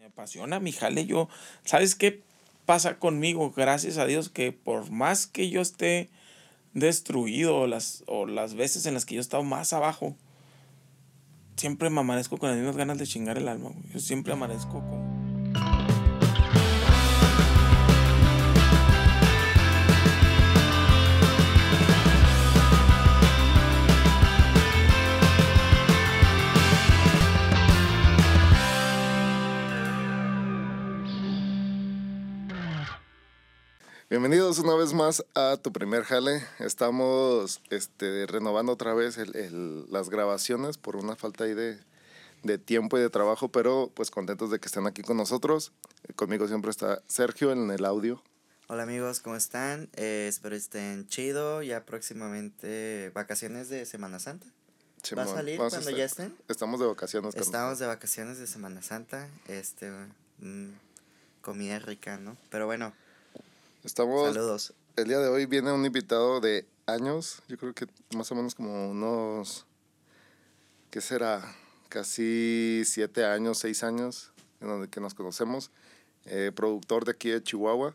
Me apasiona mi jale. Yo, ¿sabes qué pasa conmigo? Gracias a Dios que por más que yo esté destruido las, o las veces en las que yo he estado más abajo, siempre me amanezco con las mismas ganas de chingar el alma. Yo siempre amanezco con... Bienvenidos una vez más a tu primer jale. Estamos este, renovando otra vez el, el, las grabaciones por una falta ahí de, de, tiempo y de trabajo, pero pues contentos de que estén aquí con nosotros. Conmigo siempre está Sergio en el audio. Hola amigos, ¿cómo están? Eh, espero estén chido. Ya próximamente vacaciones de Semana Santa. ¿Va a salir cuando ya estén? Estamos de vacaciones. Estamos de vacaciones de Semana Santa. Este, mmm, comida rica, ¿no? Pero bueno. Estamos. Saludos. El día de hoy viene un invitado de años, yo creo que más o menos como unos. ¿Qué será? Casi siete años, seis años, en donde que nos conocemos. Eh, productor de aquí de Chihuahua,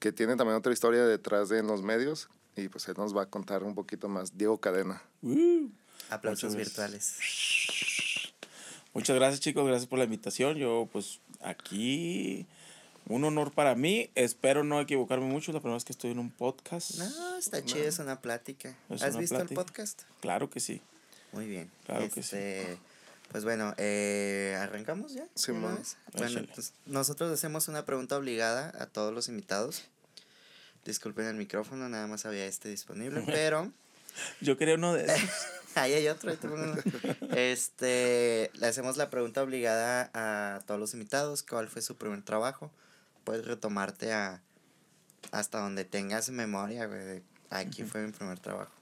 que tiene también otra historia detrás de en los medios. Y pues él nos va a contar un poquito más. Diego Cadena. Uh, Aplausos virtuales. Muchas gracias, chicos. Gracias por la invitación. Yo, pues, aquí un honor para mí. Espero no equivocarme mucho. La primera vez que estoy en un podcast. No, está no. chido, es una plática. ¿Has una visto plática? el podcast? Claro que sí. Muy bien. Claro este, que sí. Pues bueno, eh, ¿arrancamos ya? Sí, bueno, bueno pues nosotros hacemos una pregunta obligada a todos los invitados. Disculpen el micrófono, nada más había este disponible, pero... Yo quería uno de esos. Ahí hay otro. Ahí este, le hacemos la pregunta obligada a todos los invitados. ¿Cuál fue su primer trabajo? Puedes retomarte a hasta donde tengas memoria, güey, aquí uh -huh. fue mi primer trabajo.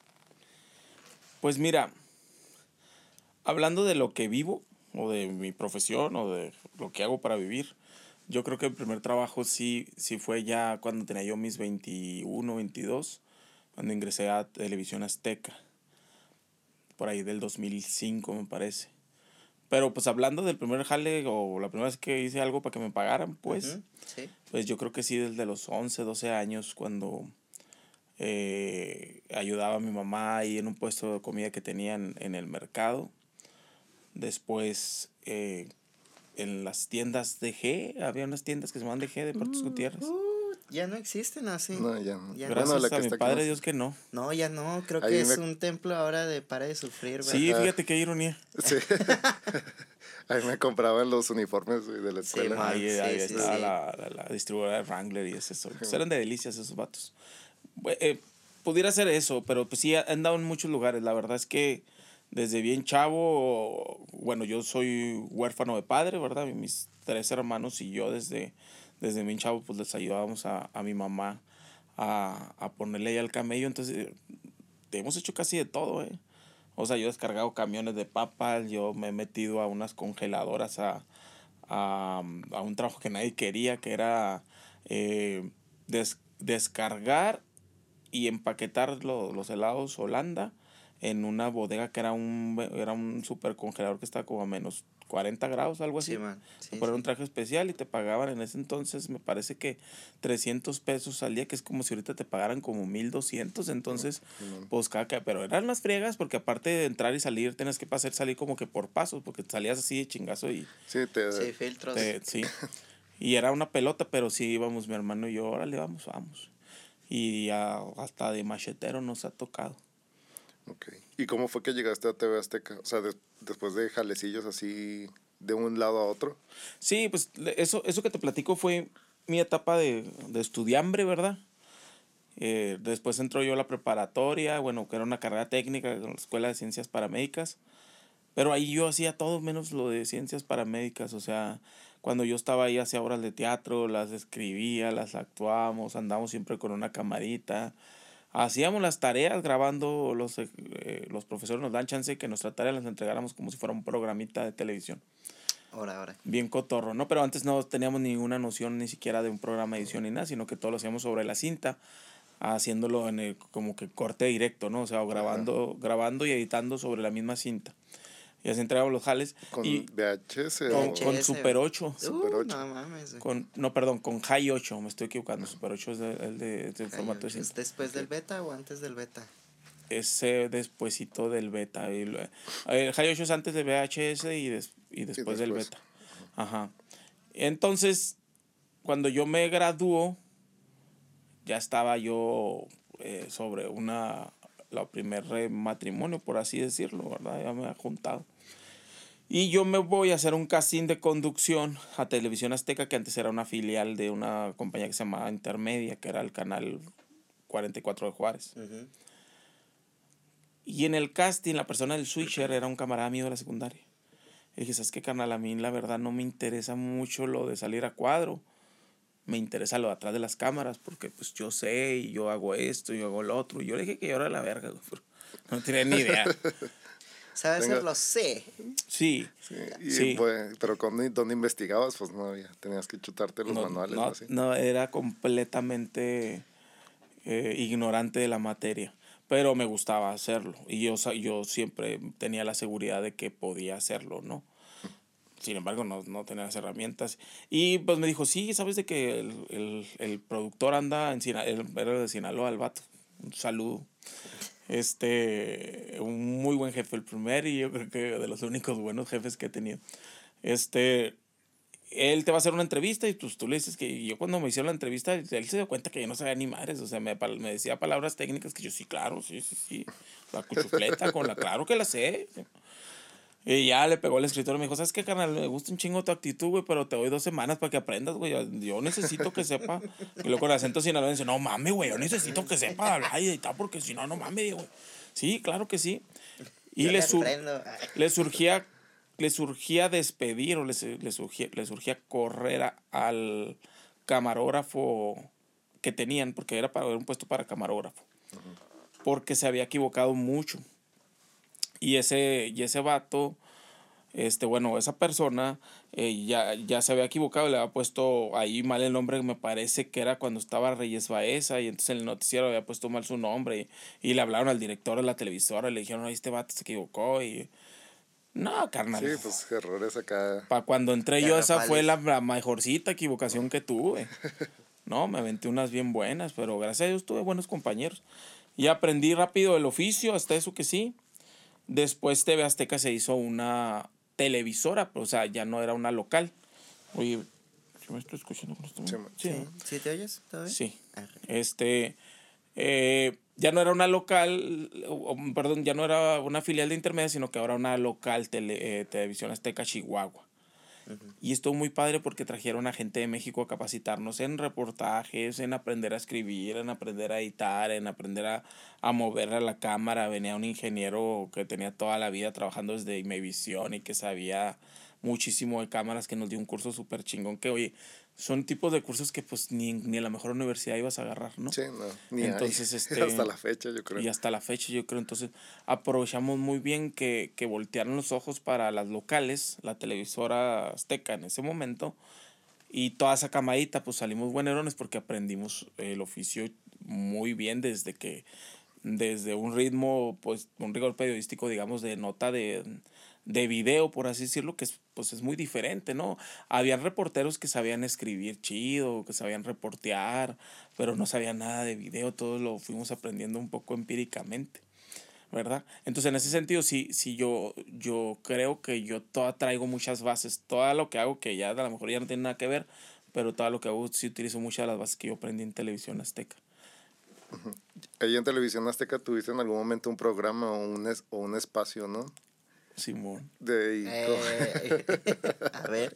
Pues mira, hablando de lo que vivo, o de mi profesión, o de lo que hago para vivir, yo creo que el primer trabajo sí, sí fue ya cuando tenía yo mis 21, 22, cuando ingresé a Televisión Azteca, por ahí del 2005 me parece. Pero pues hablando del primer jale o la primera vez que hice algo para que me pagaran, pues, uh -huh. sí. pues yo creo que sí desde los 11, 12 años cuando eh, ayudaba a mi mamá ahí en un puesto de comida que tenían en el mercado. Después eh, en las tiendas de G, había unas tiendas que se llaman de G de Puertos uh, Gutiérrez. Ya no existen así. No, ya no. Ya Gracias bueno, a mi padre Dios que no. No, ya no. Creo ahí que me... es un templo ahora de para de sufrir. ¿verdad? Sí, fíjate qué ironía. Sí. ahí me compraban los uniformes de la escuela. Sí, ahí, sí, ahí sí, estaba la, la, la, distribuidora de Wrangler y eso. Pues eran de delicias esos vatos. Eh, pudiera ser eso, pero pues sí, he andado en muchos lugares. La verdad es que desde bien chavo, bueno, yo soy huérfano de padre, ¿verdad? Mis tres hermanos y yo desde desde mi chavo pues les ayudábamos a, a mi mamá a, a ponerle ahí al camello, entonces hemos hecho casi de todo, ¿eh? O sea, yo he descargado camiones de papas, yo me he metido a unas congeladoras a, a, a un trabajo que nadie quería, que era eh, des, descargar y empaquetar lo, los helados Holanda en una bodega que era un, era un super congelador que estaba como a menos 40 grados, algo así. Sí, man. Sí, por sí. un traje especial y te pagaban en ese entonces, me parece que 300 pesos al día, que es como si ahorita te pagaran como 1200. Entonces, Sí, man. pues cada que, pero eran las friegas porque aparte de entrar y salir, tienes que pasar salir como que por pasos, porque salías así de chingazo y Sí, te, Sí, filtros. te- sí. Y era una pelota, pero sí íbamos mi hermano y yo, órale, vamos, vamos. Y a- hasta de machetero nos ha tocado. Ok. ¿Y cómo fue que llegaste a TV Azteca? O sea, de- después de jalecillos así de un lado a otro. Sí, pues eso, eso que te platico fue mi etapa de, de estudiambre, ¿verdad? Eh, después entró yo a la preparatoria, bueno, que era una carrera técnica en la Escuela de Ciencias Paramédicas, pero ahí yo hacía todo menos lo de ciencias paramédicas, o sea, cuando yo estaba ahí hacía obras de teatro, las escribía, las actuábamos, andábamos siempre con una camarita, hacíamos las tareas grabando, los, eh, los profesores nos dan chance que nuestra tarea las entregáramos como si fuera un programita de televisión Ahora, ahora. bien cotorro, ¿no? Pero antes no teníamos ninguna noción ni siquiera de un programa de edición ni nada, sino que todo lo hacíamos sobre la cinta, haciéndolo en el como que corte directo, ¿no? O sea, o grabando, grabando y editando sobre la misma cinta. Ya se entregaban los jales. ¿Con y VHS con, o...? con. Super 8. Super Uh, 8. no mames. Con, no, perdón, con High 8, me estoy equivocando. Super 8 es de- el de, es del formato de ¿Es después del beta o antes del beta? Ese despuesito del beta. y lo- El High 8 es antes del VHS y, des- y después del después. beta. Ajá. Entonces, cuando yo me graduó, ya estaba yo eh, sobre una, la primer matrimonio, por así decirlo, ¿verdad? Ya me había juntado. Y yo me voy a hacer un casting de conducción a Televisión Azteca, que antes era una filial de una compañía que se llamaba Intermedia, que era el canal 44 de Juárez. Ujú. Y en el casting, la persona del switcher era un camarada mío de la secundaria. Y dije, ¿sabes qué, carnal? A mí la verdad no me interesa mucho lo de salir a cuadro. Me interesa lo de atrás de las cámaras, porque pues yo sé y yo hago esto y yo hago lo otro. Y yo le dije que yo era la verga, no tenía ni idea. ¿Sabes Tengo- hacerlo? Sí. Sí. Sí, y Sí. pues, pero con, donde investigabas, pues no había. Tenías que chutarte los No, manuales. no, así. no, era completamente eh, ignorante de la materia, pero me gustaba hacerlo y yo, sa- yo siempre tenía la seguridad de que podía hacerlo, ¿no? Sin embargo, no, no tenía las herramientas. Y pues me dijo, sí, ¿sabes de que el, el, el productor anda en Sinaloa, era de Sinaloa, el vato? Un saludo. Este, un muy buen jefe, el primer y yo creo que de los únicos buenos jefes que he tenido. Este, él te va a hacer una entrevista y pues tú le dices que yo cuando me hicieron la entrevista, él se dio cuenta que yo no sabía ni madres, o sea, me, me decía palabras técnicas que yo sí, claro, sí, sí, sí, la cuchufleta con la, claro que la sé. Y ya le pegó el escritor y me dijo, ¿sabes qué, carnal? Me gusta un chingo tu actitud, güey, pero te doy dos semanas para que aprendas, güey. Yo necesito que sepa. Y luego con acento sinaloense, no mames, güey, yo necesito que sepa hablar y tal, porque si no, no mames, güey. Sí, claro que sí. Y Yo le, sur- le surgía le surgía despedir o le, le surgía, le surgía correr a- al camarógrafo que tenían, porque era, para, era un puesto para camarógrafo, porque se había equivocado mucho. Y ese, y ese vato, este, bueno, esa persona eh, ya, ya se había equivocado, le había puesto ahí mal el nombre, me parece que era cuando estaba Reyes Baeza, y entonces en el noticiero había puesto mal su nombre, y, y le hablaron al director de la televisora, y le dijeron, "Ay, este vato se equivocó, y... No, carnal. Sí, pues errores acá. Para cuando entré yo, esa fue la, la mejorcita equivocación que tuve. No, me aventé unas bien buenas, pero gracias a Dios tuve buenos compañeros. Y aprendí rápido el oficio, hasta eso que sí. Después TV Azteca se hizo una televisora, o sea, ya no era una local. Oye, ¿yo me estoy escuchando con esto? Sí, Sí, ¿Sí? ¿no? ¿Sí te oyes todavía? Sí. Ah, Este, eh, ya no era una local, perdón, ya no era una filial de intermedia, sino que ahora una local tele, eh, Televisión Azteca Chihuahua. Y estuvo muy padre porque trajeron a gente de México a capacitarnos en reportajes, en aprender a escribir, en aprender a editar, en aprender a, a mover a la cámara. Venía un ingeniero que tenía toda la vida trabajando desde Imevisión y que sabía muchísimo de cámaras, que nos dio un curso súper chingón, que oye, son tipos de cursos que pues ni, ni en la mejor universidad ibas a agarrar, ¿no? Sí, no. Ni Entonces, hay. este, Hasta la fecha, yo creo. Y hasta la fecha, yo creo. Entonces, aprovechamos muy bien que, que voltearon los ojos para las locales, la televisora azteca en ese momento. Y toda esa camadita, pues salimos buenerones porque aprendimos el oficio muy bien desde que, desde un ritmo, pues, un rigor periodístico, digamos, de nota de, de video, por así decirlo, que es, pues es muy diferente, ¿no? Habían reporteros que sabían escribir chido, que sabían reportear, pero no sabían nada de video, todo lo fuimos aprendiendo un poco empíricamente, ¿verdad? Entonces, en ese sentido, sí, sí yo, yo creo que yo toda traigo muchas bases, todo lo que hago, que ya a lo mejor ya no tiene nada que ver, pero todo lo que hago sí utilizo muchas de las bases que yo aprendí en televisión azteca. Ahí en Televisión Azteca tuviste en algún momento un programa o un, es- o un espacio, ¿no? Simón. De, Eh, a ver.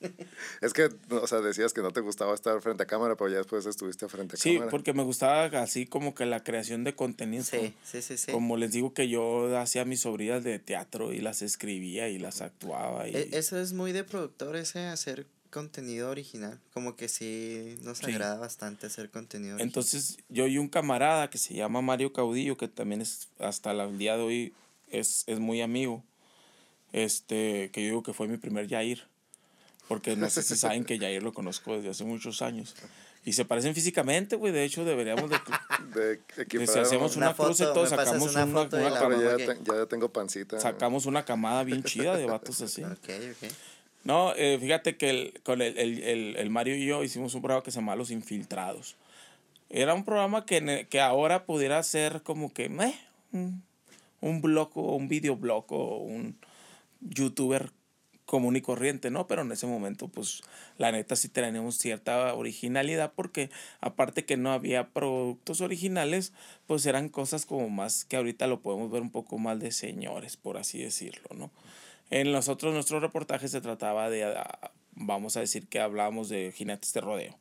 Es que, o sea, decías que no te gustaba estar frente a cámara, pero ya después estuviste frente a Sí, cámara. porque me gustaba así como que la creación de contenido. Sí, sí, sí, sí. Como les digo que yo hacía mis sobrinas de teatro y las escribía y las actuaba. Y, E- Eso es muy de productor, ese hacer contenido original. Como que sí nos Sí. agrada bastante hacer contenido original. Entonces yo y un camarada que se llama Mario Caudillo, que también es hasta el día de hoy es, es muy amigo, este, que yo digo que fue mi primer Yair, porque no sé si saben que Yair lo conozco desde hace muchos años. Y se parecen físicamente, güey. De hecho, deberíamos de... De de si hacemos Una una, cruz y foto, me pasas sacamos una una, una la cama- Pero ya, que- te- ya tengo pancita. sacamos una camada bien chida de vatos así. Ok, ok. No, eh, fíjate que el, con el, el, el, el Mario y yo hicimos un programa que se llama Los Infiltrados. Era un programa que, que ahora pudiera ser como que meh, un, un blog o un videoblog o un youtuber común y corriente, ¿no? Pero en ese momento, pues, la neta sí teníamos cierta originalidad porque aparte que no había productos originales, pues eran cosas como más que ahorita lo podemos ver un poco más de señores, por así decirlo, ¿no? En nosotros, nuestros reportajes se trataba de, ah, vamos a decir que hablábamos de jinetes de rodeo.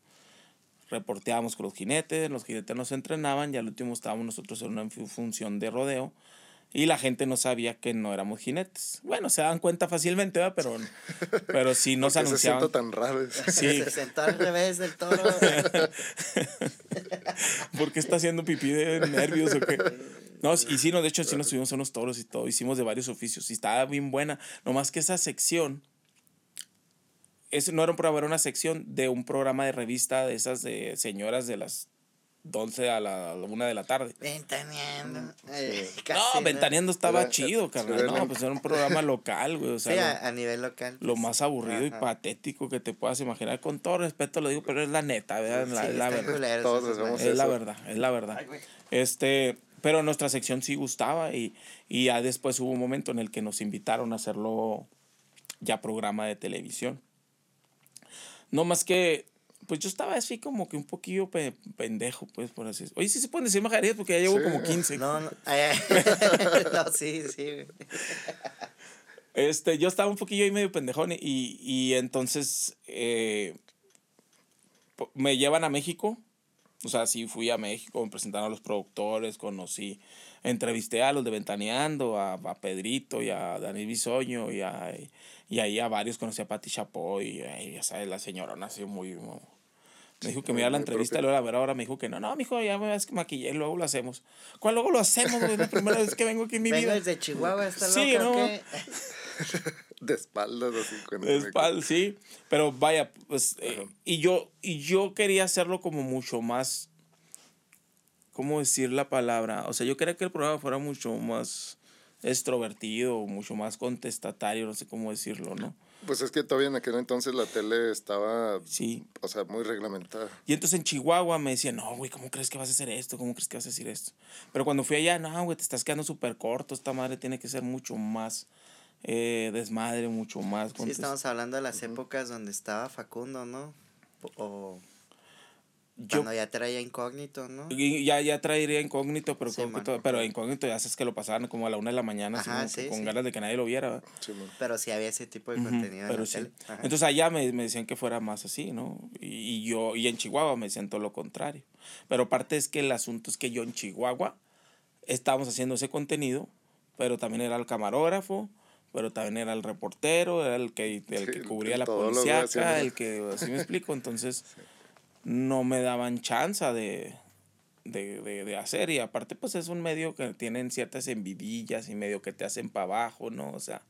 Reporteábamos con los jinetes, los jinetes nos entrenaban y al último estábamos nosotros en una fu- función de rodeo y la gente no sabía que no éramos jinetes. Bueno, se dan cuenta fácilmente, ¿verdad? Pero, pero sí nos ¿Por qué se anunciaban. tan raro? Sí, Se sentó al revés del toro. ¿por qué está haciendo pipí de nervios o qué? No, y sí, no, de hecho sí nos subimos a unos toros y todo, hicimos de varios oficios y estaba bien buena, nomás que esa sección, eso no era un programa, era una sección de un programa de revista de esas de señoras de las 11 a la 1 de la tarde. Ventaneando. Ay, No, Ventaneando estaba Era- chido, carnal. era- No, pues era un programa local, güey. O sea, Sí, lo- a, a nivel local. lo pues, más aburrido y patético que te puedas imaginar. Con todo respeto lo digo, pero es la neta, ¿verdad? La, Sí, es la verdad. culeros Todos. Es la eso. verdad, es la verdad. Ay. Este, pero nuestra sección sí gustaba y, y ya después hubo un momento en el que nos invitaron a hacerlo ya programa de televisión. No más que, pues yo estaba así como que un poquillo pe- pendejo, pues por así decirlo. Oye, sí se pueden decir majaderías porque ya llevo Sí. como 15. No, no. ay. no, sí, sí. Este, yo estaba un poquillo ahí medio pendejón y, y entonces eh, me llevan a México. O sea, sí fui a México, me presentaron a los productores, conocí, entrevisté a los de Ventaneando, a, a Pedrito y a Daniel Bisoño y, a, y ahí a varios, conocí a Pati Chapoy y ya sabes, la señora nació muy... me dijo que me iba a la entrevista luego a la vera hora me dijo que no, no, mijo, ya me vas que maquillé luego lo hacemos. ¿Cuál luego lo hacemos? Es la primera vez que vengo aquí en mi vida. desde Chihuahua, está Sí, loca, ¿o ¿no? qué? De espaldas, así. De me- espalda, sí. Pero vaya, pues. eh, y, yo, y yo quería hacerlo como mucho más. ¿Cómo decir la palabra? O sea, yo quería que el programa fuera mucho más extrovertido, mucho más contestatario, no sé cómo decirlo, ¿no? Pues es que todavía en aquel entonces la tele estaba, Sí. o sea, muy reglamentada. Y entonces en Chihuahua me decían, no, güey, ¿cómo crees que vas a hacer esto? ¿Cómo crees que vas a decir esto? Pero cuando fui allá, no, güey, te estás quedando súper corto. Esta madre tiene que ser mucho más eh, desmadre, mucho más. Sí, contest- estamos hablando de las épocas donde estaba Facundo, ¿no? O Yo cuando ya traía incógnito, ¿no? Y ya, ya traería incógnito, pero, Sí, todo- pero incógnito ya sabes que lo pasaban como a la una de la mañana, así Ajá, que sí, con sí. ganas de que nadie lo viera. Pero sí había ese tipo de contenido en pero la sí. tele. Ajá. Entonces allá me, me decían que fuera más así, ¿no? Y, y yo, y en Chihuahua me decían todo lo contrario. Pero aparte es que el asunto es que yo en Chihuahua estábamos haciendo ese contenido, pero también era el camarógrafo, pero también era el reportero, era el que, el que cubría la policía, así, el que, así me explico, entonces no me daban chance de, de, de, de hacer y aparte pues es un medio que tienen ciertas envidillas y medio que te hacen para abajo, ¿no? O sea,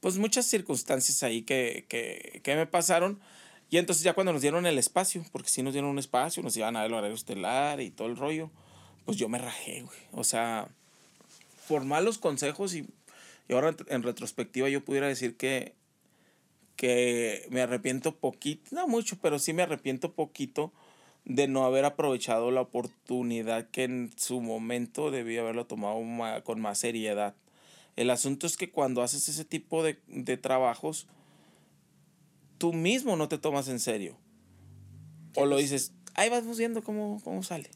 pues muchas circunstancias ahí que, que, que me pasaron. Y entonces ya cuando nos dieron el espacio, porque sí nos dieron un espacio, nos iban a dar el horario estelar y todo el rollo, pues yo me rajé, güey. O sea, por malos consejos y, y ahora en- en retrospectiva yo pudiera decir que, que me arrepiento poquito, no mucho, pero sí me arrepiento poquito de no haber aprovechado la oportunidad que en su momento debí haberlo tomado ma- con más seriedad. El asunto es que cuando haces ese tipo de, de trabajos, tú mismo no te tomas en serio. O lo dices, ahí vamos viendo cómo, cómo sale.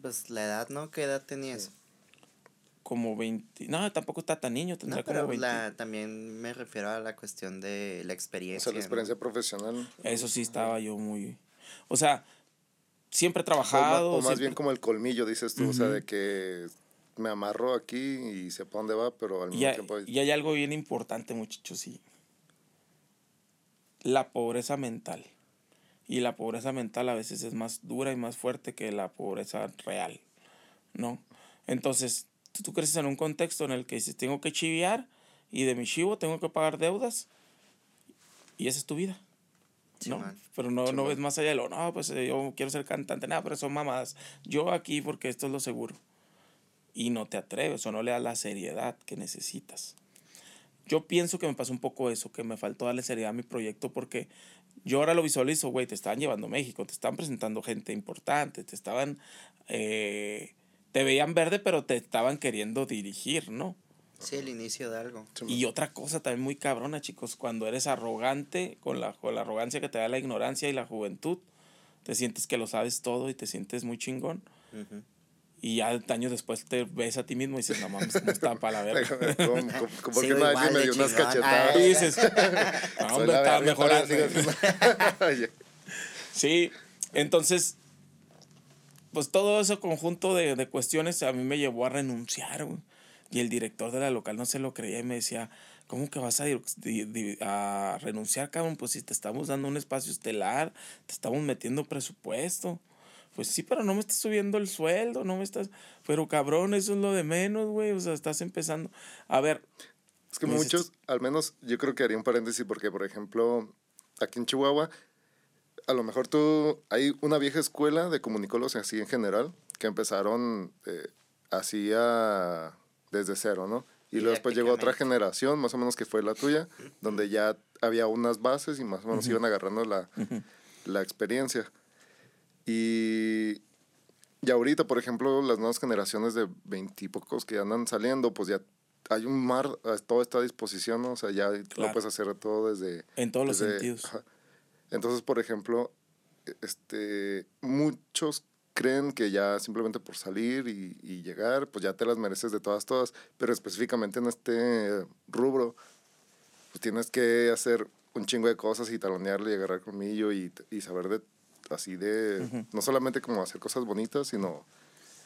Pues la edad, ¿no? ¿Qué edad tenías? Como 20. No, tampoco está tan niño, tendrá No, pero como 20. la, también me refiero a la cuestión de la O experiencia. sea, la ¿no? experiencia profesional. Eso sí estaba yo muy. O sea, siempre he O, trabajado. o más siempre- bien como el colmillo, dices tú, o sea, de que me amarro aquí y sé para dónde va, pero al Y mismo hay, tiempo... y hay algo bien importante, muchachos, sí. La pobreza mental. Y la pobreza mental a veces es más dura y más fuerte que la pobreza real, ¿no? Entonces, tú, tú creces en un contexto en el que dices, tengo que chiviar y de mi chivo tengo que pagar deudas y esa es tu vida. ¿no? man. Pero no, no ves más allá de lo, no, pues eh, yo quiero ser cantante, nada, pero son mamadas. Yo aquí porque esto es lo seguro. Y no te atreves o no le das la seriedad que necesitas. Yo pienso que me pasó un poco eso, que me faltó darle seriedad a mi proyecto porque yo ahora lo visualizo, güey, te estaban llevando a México, te estaban presentando gente importante, te estaban, eh, te veían verde, pero te estaban queriendo dirigir, ¿no? Sí, el inicio de algo. Y otra cosa también muy cabrona, chicos, cuando eres arrogante, con la, con la arrogancia que te da la ignorancia y la juventud, te sientes que lo sabes todo y te sientes muy chingón. Ujú. Y ya años después te ves a ti mismo y dices, no mames, ¿cómo está para la verga? Como, como Sí, que nadie me dio unas cachetadas. Ah, Y dices, no, hombre, está mejorando. Sí, entonces, pues todo ese conjunto de, de cuestiones a mí me llevó a renunciar, güey. Y el director de la local no se lo creía y me decía, ¿cómo que vas a, a renunciar, cabrón? Pues si te estamos dando un espacio estelar, te estamos metiendo presupuesto. Pues sí, pero no me estás subiendo el sueldo, no me estás... Pero cabrón, eso es lo de menos, güey. O sea, estás empezando... A ver, Es que dices- muchos, al menos yo creo que haría un paréntesis porque, por ejemplo, aquí en Chihuahua, a lo mejor tú, hay una vieja escuela de comunicólogos así en general, que empezaron eh, así a, desde cero, ¿no? Y luego después llegó otra generación, más o menos que fue la tuya, donde ya había unas bases y más o menos iban agarrando la, la experiencia. Y, y ahorita, por ejemplo, las nuevas generaciones de veintipocos que andan saliendo, pues ya hay un mar, eh, todo está a disposición, ¿no? O sea, ya Claro. lo puedes hacer todo desde... en todos los sentidos. ajá. Entonces, por ejemplo, e- este, muchos creen que ya simplemente por salir y, y llegar, pues ya te las mereces de todas, todas, pero específicamente en este rubro, pues tienes que hacer un chingo de cosas y talonearle y agarrar colmillo y, y saber de, así de, no solamente como hacer cosas bonitas, sino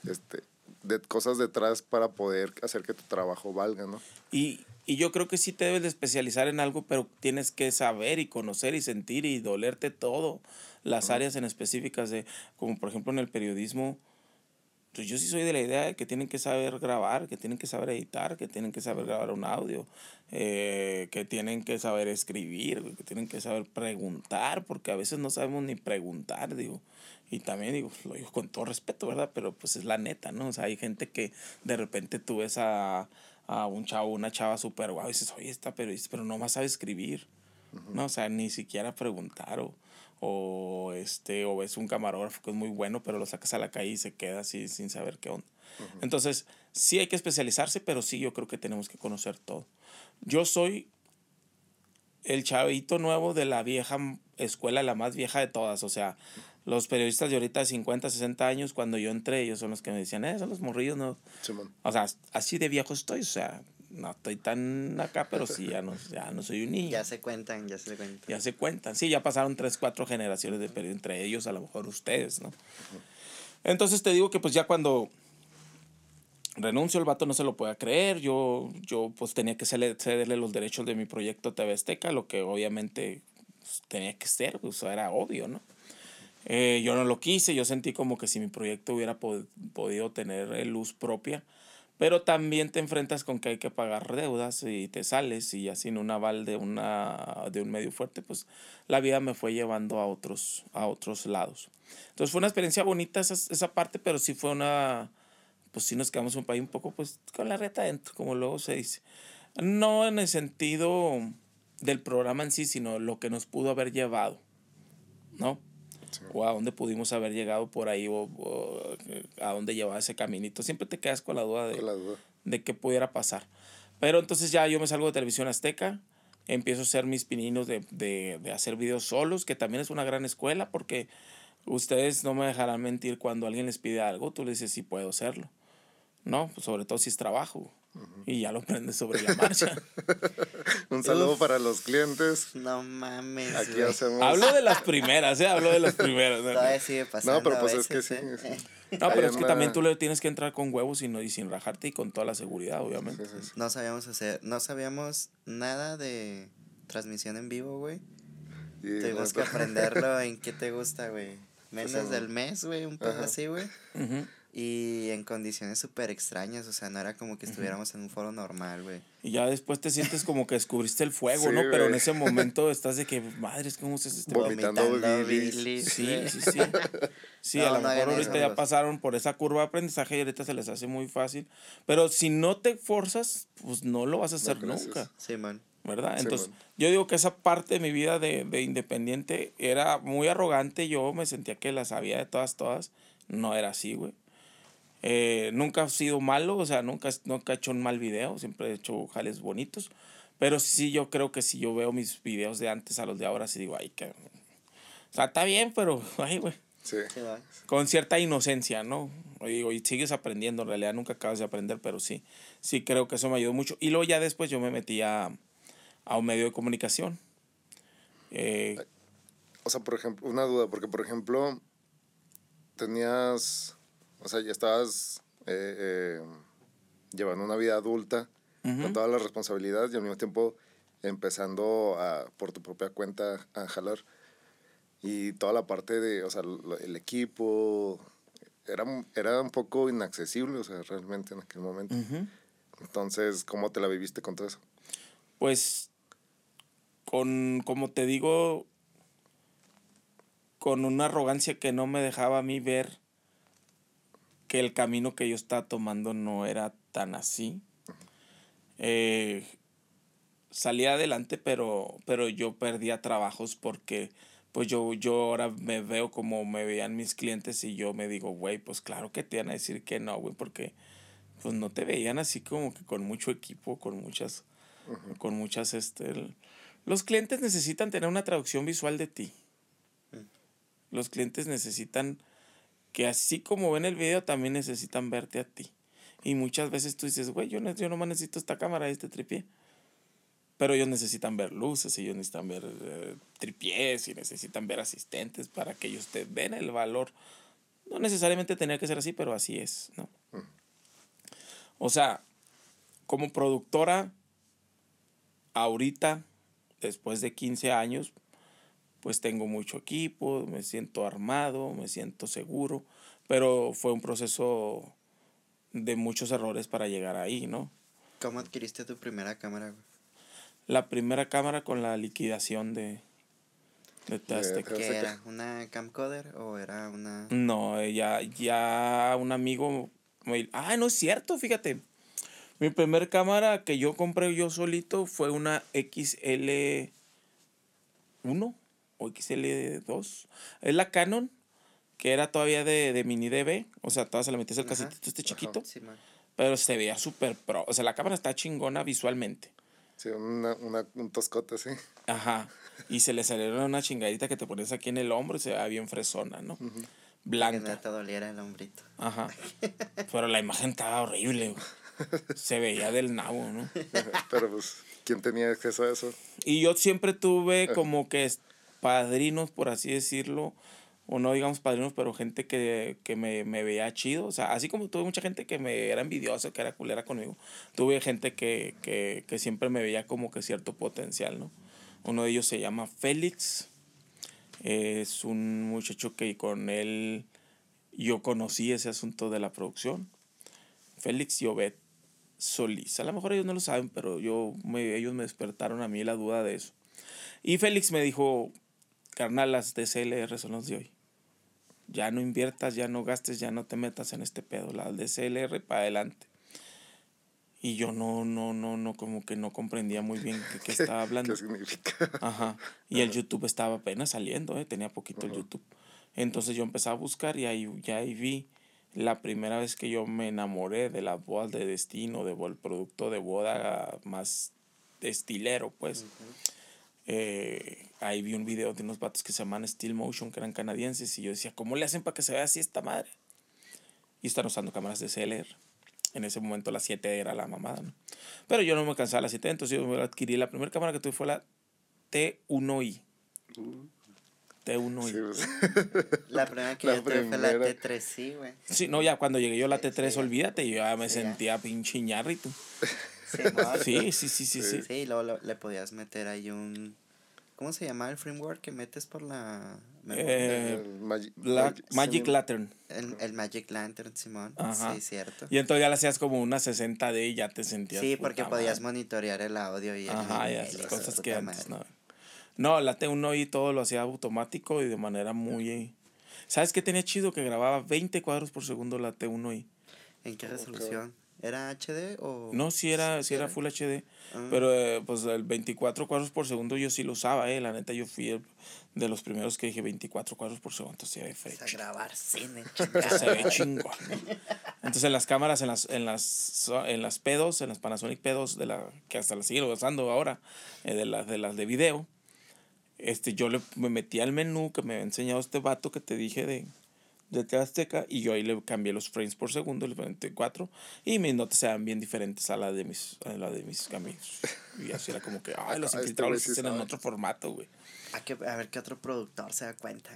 este, de cosas detrás para poder hacer que tu trabajo valga, ¿no? Y, y yo creo que sí te debes de especializar en algo, pero tienes que saber y conocer y sentir y dolerte todo. Las áreas en específicas de, como por ejemplo en el periodismo, pues yo sí soy de la idea de que tienen que saber grabar, que tienen que saber editar, que tienen que saber grabar un audio, eh, que tienen que saber escribir, que tienen que saber preguntar, porque a veces no sabemos ni preguntar, digo. Y también digo, lo digo con todo respeto, ¿verdad? Pero pues es la neta, ¿no? O sea, hay gente que de repente tú ves a, a un chavo, una chava súper guau, y dices, oye, está periodista, pero no más sabe escribir, ¿no? O sea, ni siquiera preguntar o, o, este, o ves un camarógrafo que es muy bueno, pero lo sacas a la calle y se queda así sin saber qué onda. Entonces, sí hay que especializarse, pero sí yo creo que tenemos que conocer todo. Yo soy el chavito nuevo de la vieja escuela, la más vieja de todas. O sea, los periodistas de ahorita de 50, 60 años, cuando yo entré, ellos son los que me decían, eh, son los morrillos, no. Simón. O sea, así de viejo estoy, o sea, no estoy tan acá, pero sí, ya no, ya no soy un niño. Ya se cuentan, ya se cuentan. Ya se cuentan. Sí, ya pasaron tres, cuatro generaciones de periodistas, entre ellos a lo mejor ustedes, ¿no? Entonces te digo que pues ya cuando renuncio el vato no se lo puede creer, yo, yo pues tenía que cederle los derechos de mi proyecto TV Azteca, lo que obviamente pues, tenía que ser, pues era obvio, ¿no? Eh, yo no lo quise, yo sentí como que si mi proyecto hubiera pod- podido tener eh, luz propia, pero también te enfrentas con que hay que pagar deudas y te sales y ya sin un aval de, una, de un medio fuerte, pues la vida me fue llevando a otros, a otros lados. Entonces fue una experiencia bonita esa, esa parte, pero sí fue una, pues sí nos quedamos un país un poco pues con la reta adentro, como luego se dice. No en el sentido del programa en sí, sino lo que nos pudo haber llevado, ¿no? O a dónde pudimos haber llegado por ahí, o, o a dónde llevaba ese caminito. Siempre te quedas con la duda de, la duda. de qué pudiera pasar. Pero entonces ya yo me salgo de Televisión Azteca, empiezo a hacer mis pininos de, de, de hacer videos solos, que también es una gran escuela porque ustedes no me dejarán mentir cuando alguien les pide algo, tú le dices sí puedo hacerlo. No, pues sobre todo si es trabajo. Y ya lo aprendes sobre la marcha. Un saludo para los clientes. No mames. Aquí güey. hacemos. Hablo de las primeras, ¿eh? Hablo de las primeras. ¿no? Todavía sigue pasando. No, pero pues es que sí. ¿eh? sí. No, pero es que una- también tú le tienes que entrar con huevos y, no, y sin rajarte y con toda la seguridad, obviamente. Sí, sí, sí. No sabíamos hacer, no sabíamos nada de transmisión en vivo, güey. Y Tuvimos que aprenderlo en qué te gusta, güey. Menos Pues, del mes, güey, un Ajá. así, güey. Ujú. Y en condiciones súper extrañas, o sea, no era como que estuviéramos en un foro normal, güey. Y ya después te sientes como que descubriste el fuego, Sí, ¿no? Pero en ese momento estás de que, madre, es como se este Vomitando Vomitando bilis. bilis, Sí, sí, sí. Sí, No, a lo no mejor ahorita ya pasaron por esa curva de aprendizaje y ahorita se les hace muy fácil. Pero si no te forzas, pues no lo vas a hacer creces. nunca, Simón. ¿verdad? Sí, Entonces, man. yo digo que esa parte de mi vida de, de independiente era muy arrogante. Yo me sentía que la sabía de todas, todas. No era así, güey. Eh, nunca he sido malo, o sea, nunca, nunca he hecho un mal video, siempre he hecho jales bonitos. Pero sí, yo creo que si yo veo mis videos de antes a los de ahora, sí digo, ay, que. O sea, está bien, pero, ay, güey. Sí. Con cierta inocencia, ¿no? Y digo, y sigues aprendiendo, en realidad nunca acabas de aprender, pero sí, sí creo que eso me ayudó mucho. Y luego ya después yo me metí a, a un medio de comunicación. Eh, O sea, por ejemplo, una duda, porque por ejemplo, tenías, o sea, ya estabas eh, eh, llevando una vida adulta con todas las responsabilidades y al mismo tiempo empezando a, por tu propia cuenta a jalar. Y toda la parte de, o sea, el equipo, era, un- era un poco inaccesible, o sea, realmente en aquel momento. Entonces, ¿cómo te la viviste con todo eso? pues con, como te digo, con una arrogancia que no me dejaba a mí ver que el camino que yo estaba tomando no era tan así. Eh, salí adelante, pero, pero yo perdía trabajos porque pues yo, yo ahora me veo como me veían mis clientes y yo me digo, güey, pues claro que te iban a decir que no, güey, porque pues no te veían así como que con mucho equipo, con muchas, con muchas, este, el- los clientes necesitan tener una traducción visual de ti. Los clientes necesitan que así como ven el video, también necesitan verte a ti. Y muchas veces tú dices, güey, yo, no, yo nomás necesito esta cámara y este tripié. Pero ellos necesitan ver luces, ellos necesitan ver eh, tripiés y necesitan ver asistentes para que ellos te den el valor. No necesariamente tenía que ser así, pero así es, ¿no? O sea, como productora, ahorita, después de 15 años, pues tengo mucho equipo, me siento armado, me siento seguro, pero fue un proceso de muchos errores para llegar ahí, ¿no? ¿Cómo adquiriste tu primera cámara? La primera cámara con la liquidación de, de ¿Qué era? ¿Una camcorder o era una...? No, ya, ya un amigo me... Ah, no es cierto, fíjate. Mi primer cámara que yo compré yo solito fue una XL1 o XL2. Es la Canon, que era todavía de, de mini DB. O sea, todavía se le metías el Ajá. casetito este chiquito. Sí, man. Pero se veía súper pro. O sea, la cámara está chingona visualmente. Sí, una, una, un toscote así. Aja. Y se le salieron una chingadita que te pones aquí en el hombro y se veía bien fresona, ¿no? Que Blanca. te doliera el hombrito. Ajá. Pero la imagen estaba horrible, güey. Se veía del nabo, ¿no? Pero pues, ¿quién tenía acceso a eso? Y yo siempre tuve como que padrinos, por así decirlo, o no digamos padrinos, pero gente que, que me, me veía chido. O sea, así como tuve mucha gente que me era envidiosa, que era culera conmigo, tuve gente que, que, que siempre me veía como que cierto potencial, ¿no? Uno de ellos se llama Félix. Es un muchacho que con él yo conocí ese asunto de la producción. Félix y Obed Solís. A lo mejor ellos no lo saben, pero yo me, ellos me despertaron a mí la duda de eso. Y Félix me dijo, carnal, las DCLR son los de hoy. Ya no inviertas, ya no gastes, ya no te metas en este pedo. Las DCLR para adelante. Y yo no, no, no, no, como que no comprendía muy bien qué, qué estaba hablando. ¿Qué significa? Ajá. Y el YouTube estaba apenas saliendo, ¿eh? tenía poquito el YouTube. Entonces yo empecé a buscar y ahí, ya ahí vi la primera vez que yo me enamoré de las bodas de destino, de el producto de boda más estilero, pues. Eh, ahí vi un video de unos vatos que se llaman Steel Motion, que eran canadienses, y yo decía, ¿cómo le hacen para que se vea así esta madre? Y están usando cámaras de CLR. En ese momento la 7 era la mamada, ¿no? Pero yo no me cansaba la 7, entonces yo me adquirí la primera cámara que tuve fue la T1i. T1i. Sí, Sí, pues, La primera que La yo tuve fue la primera. T3, sí, güey. no, ya cuando llegué yo a la T3, Sí. olvídate, yo ya me Sí, ya. sentía pinche ñarrito. Sí. Sí, sí, sí, sí, sí. Luego lo- le podías meter ahí un... ¿Cómo se llama el framework que metes por la Eh, El Magi- la- Magi- Magic Lantern. El, el Magic Lantern, Simón. Ajá. Sí, cierto. Y entonces ya le hacías como una 60D y ya te sentías. Sí, porque podías madre. monitorear el audio y el Ajá, y esas y cosas que antes madre. no. No, la T1 y todo lo hacía automático y de manera muy. ¿Sabes qué tenía chido? Que grababa 20 cuadros por segundo la T1i. ¿En qué resolución? ¿Era HD o...? No, sí era, sí era Full HD. Pero eh, pues el 24 cuadros por segundo yo sí lo usaba, eh. La neta yo fui el- de los primeros que dije 24 cuadros por segundo. Entonces se ve feo. A grabar cine, Se ve chingón. Entonces las cámaras en las, en las, en las pedos, en las Panasonic pedos, de la, que hasta las siguen usando ahora, eh, de las de las de video, este, yo le, me metí al menú que me había enseñado este vato que te dije de, de TV Azteca y yo ahí le cambié los frames por segundo, el 24, y mis notas eran bien diferentes a la de mis, a la de mis amigos. Y así era como que, ay, los este infiltrados hacen en otro formato, güey. A, que, a ver qué otro productor se da cuenta.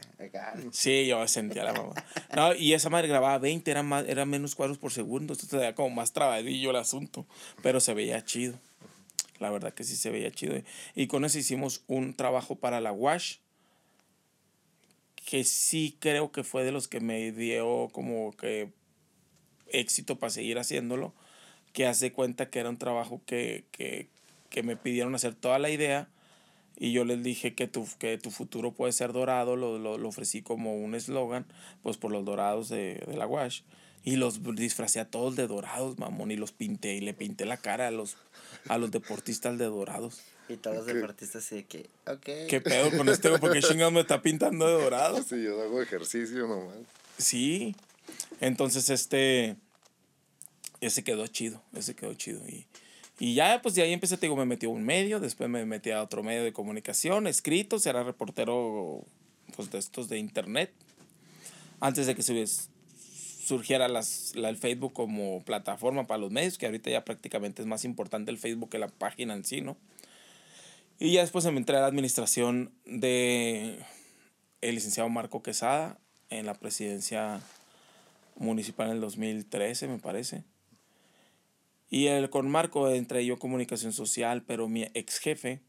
Sí, yo sentía la mamá. No, y esa madre grababa 20, era, más, era menos cuadros por segundo. Te da como más trabadillo el asunto. Pero se veía chido. La verdad que sí se veía chido. Y con eso hicimos un trabajo para la Wash. Que sí creo que fue de los que me dio como que éxito para seguir haciéndolo. Que hace cuenta que era un trabajo que, que, que me pidieron hacer toda la idea. Y yo les dije que tu, que tu futuro puede ser dorado, lo, lo, ofrecí como un eslogan, pues por los dorados de, de la Wash. Y los disfracé a todos de dorados, mamón, y los pinté, y le pinté la cara a los, a los deportistas de dorados. Y todos los deportistas así de que, ok. ¿Qué pedo con este, güey? ¿Por qué chingados me está pintando de dorado? Sí, yo hago ejercicio nomás. Sí. Entonces, este. Ese quedó chido. Ese quedó chido. Y, y ya, pues de ahí empecé, te digo, me metí a un medio, después me metí a otro medio de comunicación, escritos, era reportero pues, de estos de internet. Antes de que se surgiera las, la, el Facebook como plataforma para los medios, que ahorita ya prácticamente es más importante el Facebook que la página en sí, ¿no? Y ya después me entré a la administración de el licenciado Marco Quesada en la presidencia municipal en el 2013, me parece. Y el, con Marco entré yo comunicación social, pero mi ex jefe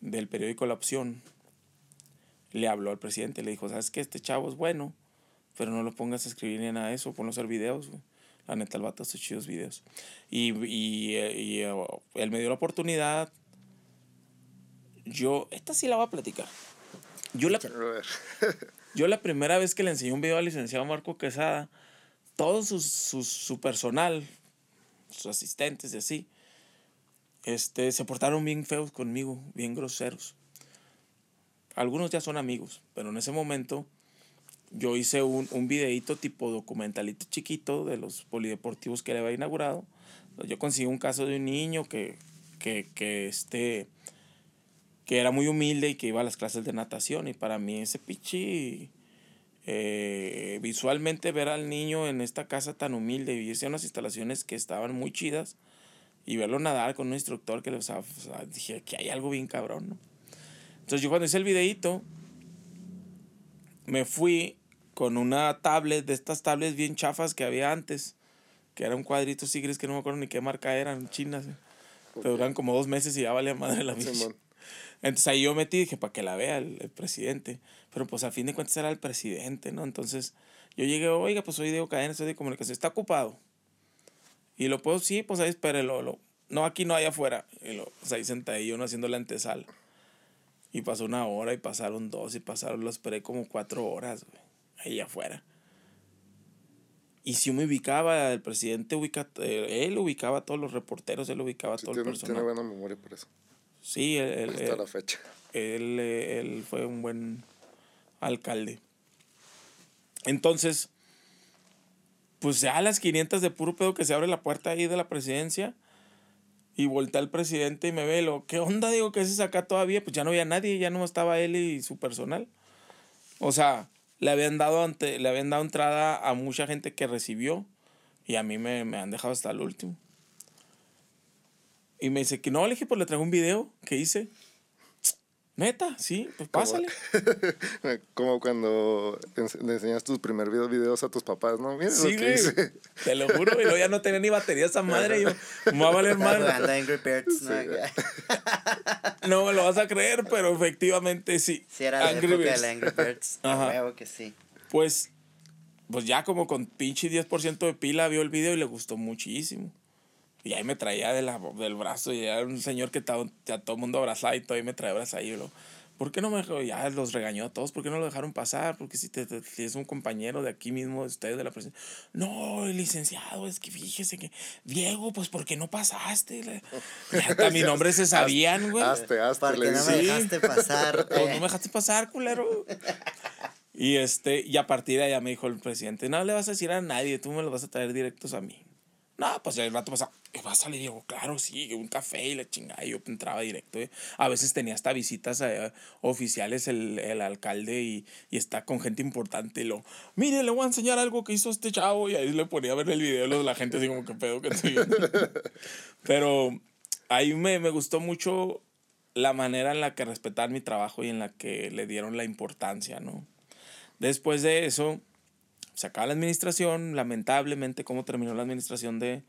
del periódico La Opción le habló al presidente, le dijo, ¿sabes qué? Este chavo es bueno, pero no lo pongas a escribir ni nada de eso, ponlo a hacer videos. La neta, el vato hace chidos videos. Y, y, eh, y, eh, él me dio la oportunidad. Yo, esta sí la voy a platicar. Yo la, yo la primera vez que le enseñé un video al licenciado Marco Quesada, todo su, su, su personal, sus asistentes y así, este, se portaron bien feos conmigo, bien groseros. Algunos ya son amigos, pero en ese momento yo hice un, un videíto tipo documentalito chiquito de los polideportivos que le había inaugurado. Yo conseguí un caso de un niño que, que, que, este, que era muy humilde y que iba a las clases de natación. Y para mí ese pichi, eh, visualmente ver al niño en esta casa tan humilde y a unas instalaciones que estaban muy chidas y verlo nadar con un instructor que le, o sea, dije que hay algo bien cabrón, ¿no? Entonces yo cuando hice el videíto, me fui con una tablet, de estas tablets bien chafas que había antes, que era un cuadrito sigres que no me acuerdo ni qué marca eran, chinas, eh. pero duran como dos meses y ya vale madre la bicha. Entonces ahí yo metí, dije, para que la vea el, el, presidente. Pero pues al fin de cuentas era el presidente, ¿no? Entonces yo llegué, oiga, pues soy Diego Cadena, soy de comunicación, ¿está ocupado? Y lo puedo, sí, pues ahí espérelo. Lo, no, aquí no, allá afuera. Y lo, pues ahí sentadillo, no haciendo la antesala. Y pasó una hora y pasaron dos y pasaron, lo esperé como cuatro horas, güey, ahí afuera. Y si me ubicaba, el presidente ubica, eh, él ubicaba a todos los reporteros, él ubicaba a Sí, todo tiene, el personal. tiene buena memoria por eso. Sí, él, Hasta él- la fecha. él, él fue un buen alcalde. Entonces, pues ya a las 500 de puro pedo que se abre la puerta ahí de la presidencia y voltea el presidente y me ve, lo, ¿qué onda? Digo, ¿qué haces acá todavía? Pues ya no había nadie, ya no estaba él y su personal. O sea, le habían dado, ante, le habían dado entrada a mucha gente que recibió y a mí me, me han dejado hasta el último. Y me dice que no, le dije, pues le traigo un video que hice. Neta, sí, pues pásale. Como cuando le enseñas tus primeros video- videos a tus papás, ¿no? Mira Sí, lo que güey. hice. Te lo juro, y luego ya no tenía ni batería esa madre. Y yo, me va a valer madre. Angry Birds, ¿no? No me lo vas a creer, pero efectivamente sí. Sí, era la Angry época Birds. del Angry Birds. Ajá. huevo que sí. Pues, pues ya como con pinche 10% de pila vio el video y le gustó muchísimo. Y ahí me traía de la, del brazo y era un señor que estaba- a todo el mundo abrazaba y todo y me traía abrazado y lo, ¿por qué no me dejó? Ya los regañó a todos, ¿por qué no lo dejaron pasar? Porque si, te, te- si es un compañero de aquí mismo, de ustedes de la presidencia. No, el licenciado, es que fíjese que, Diego, pues ¿por qué no pasaste? Le- Ya hasta mi nombre se sabían, güey. Hazte, hazte, ¿Por qué no me dejaste pasar? Pues no me dejaste pasar, culero. Y este, y a partir de allá me dijo el presidente, no le vas a decir a nadie, tú me los vas a traer directos a mí. No, pues el rato pasa, ¿qué vas a le digo, claro, sí, un café y la chingada, y yo entraba directo. eh. A veces tenía hasta visitas eh, oficiales el, el alcalde y, y está con gente importante y lo, mire, le voy a enseñar algo que hizo este chavo y ahí le ponía a ver el video y la gente así como, ¿qué pedo que estoy viendo?". Pero ahí me, me gustó mucho la manera en la que respetaron mi trabajo y en la que le dieron la importancia, ¿no? Después de eso, se acaba la administración, lamentablemente, cómo terminó la administración de,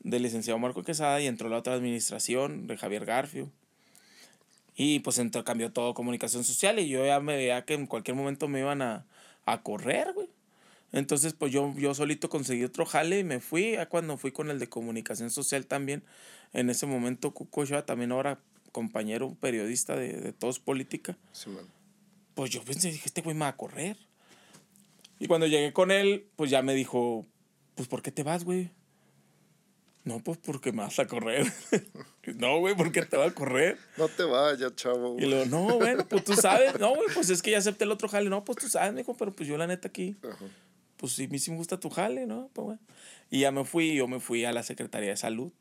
del licenciado Marco Quesada y entró la otra administración de Javier Garfio. Y pues entró, cambió todo comunicación social y yo ya me veía que en cualquier momento me iban a, a correr, güey. Entonces, pues yo, yo solito conseguí otro jale y me fui. Ya cuando fui con el de comunicación social también, en ese momento Cuco Ochoa, también ahora compañero periodista de, de Todos Política, Sí, pues yo pensé, dije, este güey me va a correr. Y cuando llegué con él, pues ya me dijo, pues ¿por qué te vas, güey? No, pues porque me vas a correr. no, güey, ¿por qué te va a correr? No te vayas, chavo. Y luego, no, bueno, pues tú sabes. No, güey, pues es que ya acepté el otro jale. No, pues tú sabes, me dijo, pero pues yo la neta aquí, Ajá. pues sí, a mí sí me gusta tu jale, ¿no? Pues bueno. Y ya me fui, yo me fui a la Secretaría de Salud.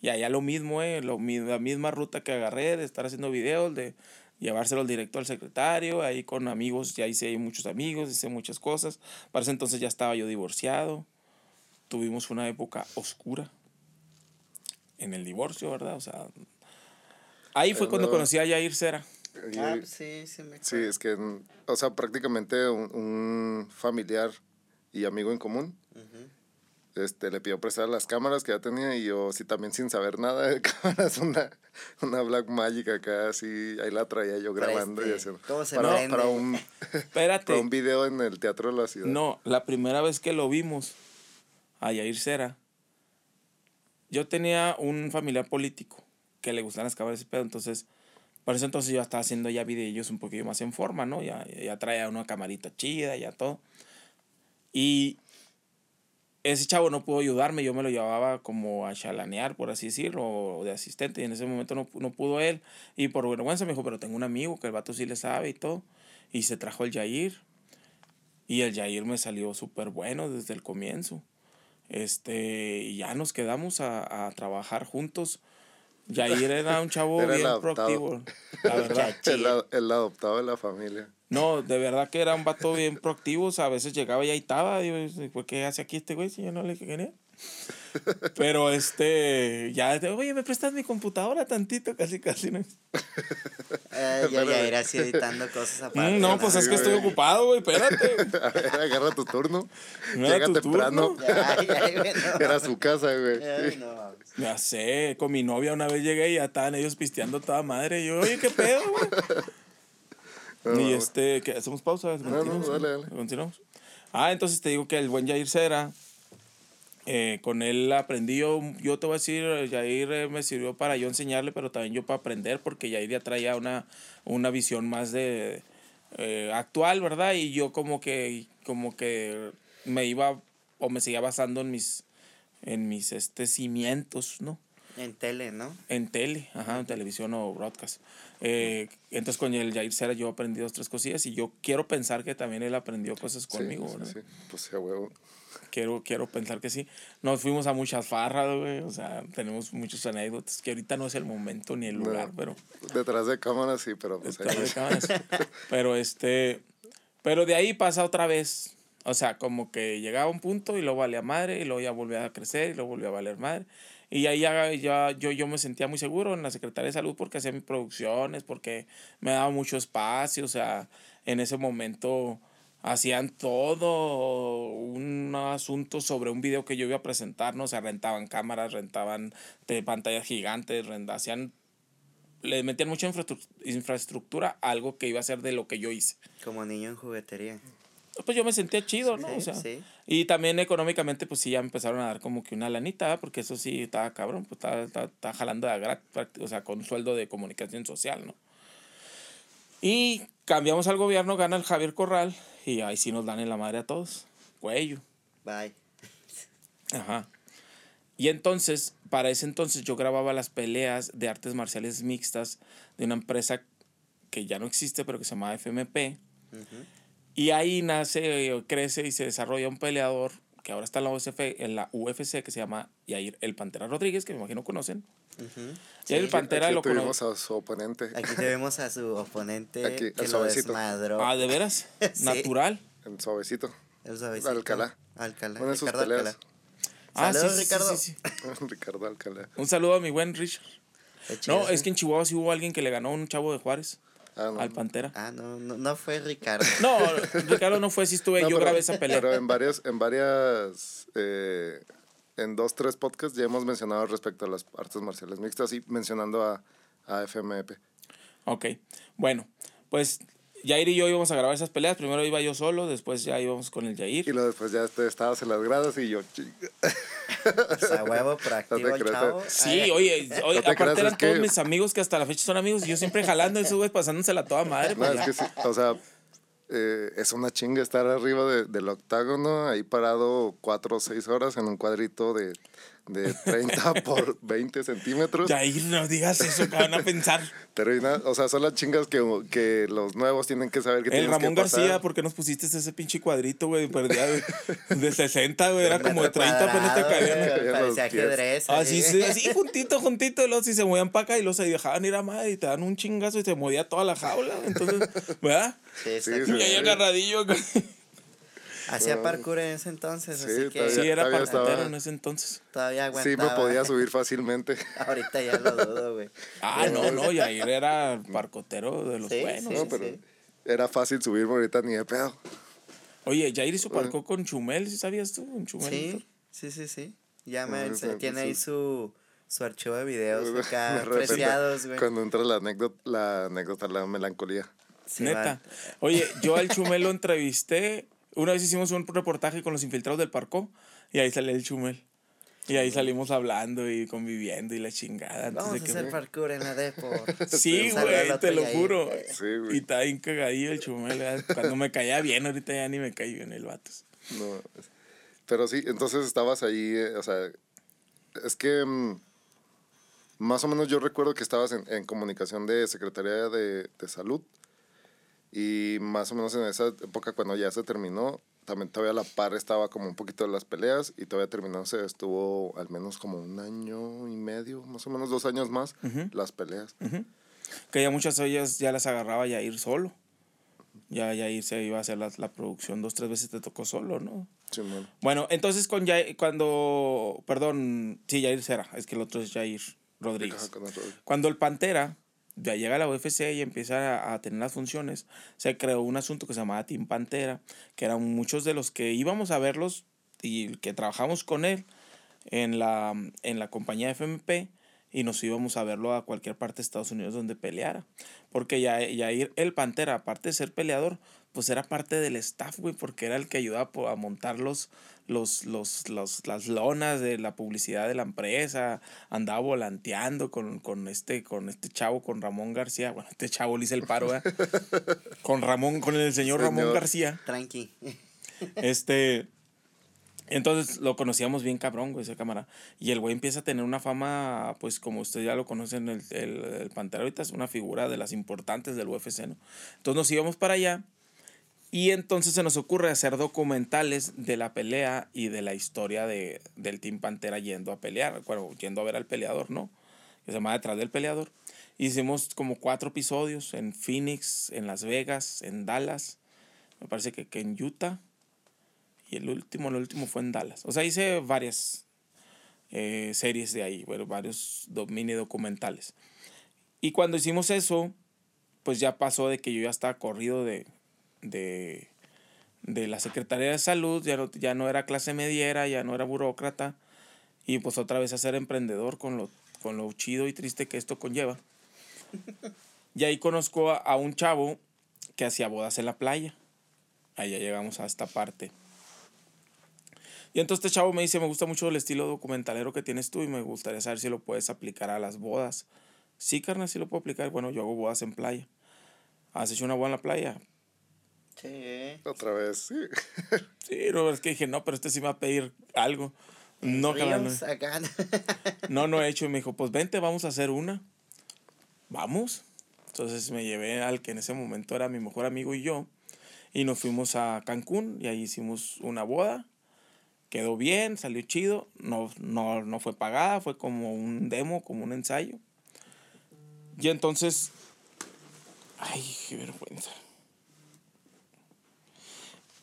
Y allá lo mismo, eh, lo, la misma ruta que agarré de estar haciendo videos, de llevárselo directo al secretario, ahí con amigos, ya hice ahí muchos amigos, hice muchas cosas. Para ese entonces ya estaba yo divorciado. Tuvimos una época oscura en el divorcio, ¿verdad? O sea, ahí fue cuando no. conocí a Yair Cera. Y- Ah, pues sí, sí me Sí, es que, o sea, prácticamente un, un familiar y amigo en común este, le pidió prestar las cámaras que ya tenía y yo, sí, también sin saber nada de cámaras, una, una Black Magic acá, así, ahí la traía yo grabando y Preste. haciendo. ¿Cómo se para, prende? para, un, Espérate. para un video en el Teatro de la Ciudad. No, la primera vez que lo vimos a Yair Cera, yo tenía un familiar político que le gustaban las cámaras y pedo, entonces, por eso entonces yo estaba haciendo ya videos un poquillo más en forma, ¿no? Ya, ya traía una camarita chida, ya todo. Y ese chavo no pudo ayudarme, yo me lo llevaba como a chalanear, por así decirlo, o de asistente, y en ese momento no, no pudo él. Y por vergüenza me dijo, pero tengo un amigo que el vato sí le sabe y todo. Y se trajo el Yair. Y el Yair me salió súper bueno desde el comienzo. Este, y ya nos quedamos a, a trabajar juntos. Yair era un chavo Era bien proactivo, la verdad. El, el adoptado de la familia. No, de verdad que era un vato bien proactivo. O sea, a veces llegaba y ahí estaba. Digo, ¿por qué hace aquí este güey si yo no le quería? Pero este, ya, oye, ¿me prestas mi computadora tantito? Casi, casi, ¿no? Eh, yo ya era así editando cosas aparte. Mm, no, pues es que estoy ocupado, güey, espérate. A ver, agarra tu turno. No era Llega tu temprano. turno. No. Era su casa, güey. Ay, no. Ya sé, con mi novia una vez llegué y ya estaban ellos pisteando toda madre. Y yo, oye, ¿qué pedo, güey? Y este, ¿qué? ¿Hacemos pausa? no, ¿Continuamos? dale, dale. ¿Continuamos? Ah, entonces te digo que el buen Jair Cera, eh, con él aprendí yo, yo te voy a decir, Jair eh, me sirvió para yo enseñarle, pero también yo para aprender, porque Jair ya traía una, una visión más de eh, actual, ¿verdad? Y yo como que, como que me iba o me seguía basando en mis, en mis este, cimientos, ¿no? En tele, ¿no? En tele, ajá, en televisión o broadcast. Eh, entonces con el Jair Cera yo aprendí dos, tres cosillas y yo quiero pensar que también él aprendió cosas conmigo, sí, ¿verdad? sí. Pues sí, a huevo. Quiero, quiero pensar que sí. Nos fuimos a muchas farras, güey, o sea, tenemos muchos anécdotas que ahorita no es el momento ni el lugar, pero... Detrás de cámaras sí, pero pues ahí- Detrás de cámaras. Pero este, pero de ahí pasa otra vez. O sea, como que llegaba un punto y luego valía madre y luego ya volvía a crecer y luego volvía a valer madre. Y ahí ya, ya yo, yo me sentía muy seguro en la Secretaría de Salud porque hacía mis producciones, porque me daba mucho espacio, o sea, en ese momento hacían todo un asunto sobre un video que yo iba a presentar, ¿no? O sea, rentaban cámaras, rentaban de pantallas gigantes, hacían le metían mucha infraestructura a algo que iba a ser de lo que yo hice. Como niño en juguetería. Pues yo me sentía chido, ¿no? o sea, Y también económicamente, pues sí, ya empezaron a dar como que una lanita, porque eso sí estaba cabrón, pues estaba, estaba, jalando a gratis, o sea, con sueldo de comunicación social, ¿no? Y cambiamos al gobierno, gana el Javier Corral, y ahí sí nos dan en la madre a todos. Cuello. Bye. Ajá. Y entonces, para ese entonces yo grababa las peleas de artes marciales mixtas de una empresa que ya no existe, pero que se llama FMP. Y ahí nace, crece y se desarrolla un peleador que ahora está en la, USF, en la UFC, que se llama Yair El Pantera Rodríguez, que me imagino conocen. Yair El Pantera lo tenemos a su oponente. Aquí tenemos a su oponente que lo desmadró. Ah, ¿de veras? Natural. El suavecito. El suavecito. Alcalá. Alcalá. Ricardo Alcalá. Ah, Saludos, Ricardo. Ricardo Alcalá. Un saludo a mi buen Richard. No, es que en Chihuahua sí hubo alguien que le ganó a un chavo de Juárez. Ah, al Pantera. Ah, no, no, no, fue Ricardo. No, Ricardo no fue, sí estuve, yo grabé esa pelea. Pero en varias, en varias, eh, en dos, tres podcasts ya hemos mencionado respecto a las artes marciales mixtas y mencionando a, a FMP. Ok, bueno, pues Jair y yo íbamos a grabar esas peleas. Primero iba yo solo, después ya íbamos con el Jair. Y luego después ya estabas en las gradas y yo, O sea, huevo proactivo el chavo. Sí, oye, oye aparte eran todos mis amigos que hasta la fecha son amigos y yo siempre jalando eso, güey, pasándosela toda madre. No, es que sí, o sea, eh, es una chinga estar arriba de, del octágono, ahí parado cuatro o seis horas en un cuadrito de de 30 por 20 centímetros. Ya ahí no digas eso, que van a pensar. Termina, o sea, son las chingas que, que los nuevos tienen que saber que El Ramón García, ¿por qué nos pusiste ese pinche cuadrito, güey? Perdía de 60, güey, era como de 30, pero no te caían. Parecía ajedrez. Así, sí, así, juntito, juntito, y luego si se movían para acá y los ahí dejaban ir a madre y te dan un chingazo y se movía toda la jaula. Entonces, ¿verdad? Sí, sí. Y ahí agarradillo. Hacía parkour en ese entonces, sí, así que... sí, era parkour en ese entonces. Todavía aguantaba. Sí, me podía subir fácilmente. Ahorita ya lo dudo, güey. ah, no, no, Yair era parcotero de los buenos. no, pero era fácil subirme ahorita ni de pedo. Oye, Yair hizo parkour con Chumel, ¿sí sabías tú? Con Chumel. Sí, sí, sí, sí. Ya me, tiene ahí su su archivo de videos acá apreciados, güey. Cuando entra la anécdota, la anécdota, la melancolía. Neta. Oye, yo al Chumel lo entrevisté una vez hicimos un reportaje con los infiltrados del parco y ahí sale el chumel. Y ahí salimos hablando y conviviendo y la chingada. Vamos a hacer parkour en la depo. sí, güey, te lo juro. Sí, güey. Y está bien cagadillo el chumel. Cuando me caía bien, ahorita ya ni me caí bien el vato. No, pero sí, entonces estabas ahí, eh, o sea, es que mm, más o menos yo recuerdo que estabas en, en comunicación de Secretaría de, de Salud y más o menos en esa época, cuando ya se terminó, también todavía la par estaba como un poquito de las peleas y todavía terminó, se estuvo al menos como un año y medio, más o menos dos años más, las peleas. Que ya muchas de ellas ya las agarraba ya ir solo. Ya, ya ir se iba a hacer la, la producción dos, tres veces te tocó solo, ¿no? Sí, bueno. bueno, entonces con Jair, cuando, perdón, sí, Jair Serra, es que el otro es Jair Rodríguez. Cuando el Pantera ya llega a la UFC y empieza a, tener las funciones, se creó un asunto que se llamaba Team Pantera, que eran muchos de los que íbamos a verlos y que trabajamos con él en la, en la compañía FMP y nos íbamos a verlo a cualquier parte de Estados Unidos donde peleara. Porque ya, ya ir el Pantera, aparte de ser peleador, pues era parte del staff, güey, porque era el que ayudaba a montar los, los, los, los, las lonas de la publicidad de la empresa, andaba volanteando con, con, este, con este chavo, con Ramón García, bueno, este chavo le hice el paro, ¿eh? con Ramón, con el señor, Ramón García. Tranqui. Este, entonces lo conocíamos bien cabrón, güey, esa cámara. Y el güey empieza a tener una fama, pues como usted ya lo conocen, el, el, el Pantera ahorita es una figura de las importantes del UFC, ¿no? Entonces nos íbamos para allá y entonces se nos ocurre hacer documentales de la pelea y de la historia de, del Team Pantera yendo a pelear, bueno, yendo a ver al peleador, ¿no? Que se llama Detrás del Peleador. Hicimos como cuatro episodios en Phoenix, en Las Vegas, en Dallas, me parece que, en Utah. Y el último, el último fue en Dallas. O sea, hice varias, eh, series de ahí, bueno, varios mini documentales. Y cuando hicimos eso, pues ya pasó de que yo ya estaba corrido de, de, de la Secretaría de Salud, ya no, ya no era clase mediera, ya no era burócrata, y pues otra vez a ser emprendedor con lo, con lo chido y triste que esto conlleva. Y ahí conozco a, a un chavo que hacía bodas en la playa. Ahí ya llegamos a esta parte. Y entonces este chavo me dice, me gusta mucho el estilo documentalero que tienes tú y me gustaría saber si lo puedes aplicar a las bodas. Sí, carnal, sí lo puedo aplicar. Bueno, yo hago bodas en playa. ¿Has hecho una boda en la playa? Sí. Otra vez, sí. sí, no, es que dije, no, pero este sí me va a pedir algo. No, carnal. No, no he hecho. Y me dijo, pues vente, vamos a hacer una. Vamos. Entonces me llevé al que en ese momento era mi mejor amigo y yo. Y nos fuimos a Cancún y ahí hicimos una boda quedó bien, salió chido, no, no, no fue pagada, fue como un demo, como un ensayo. Y entonces, ay, qué vergüenza.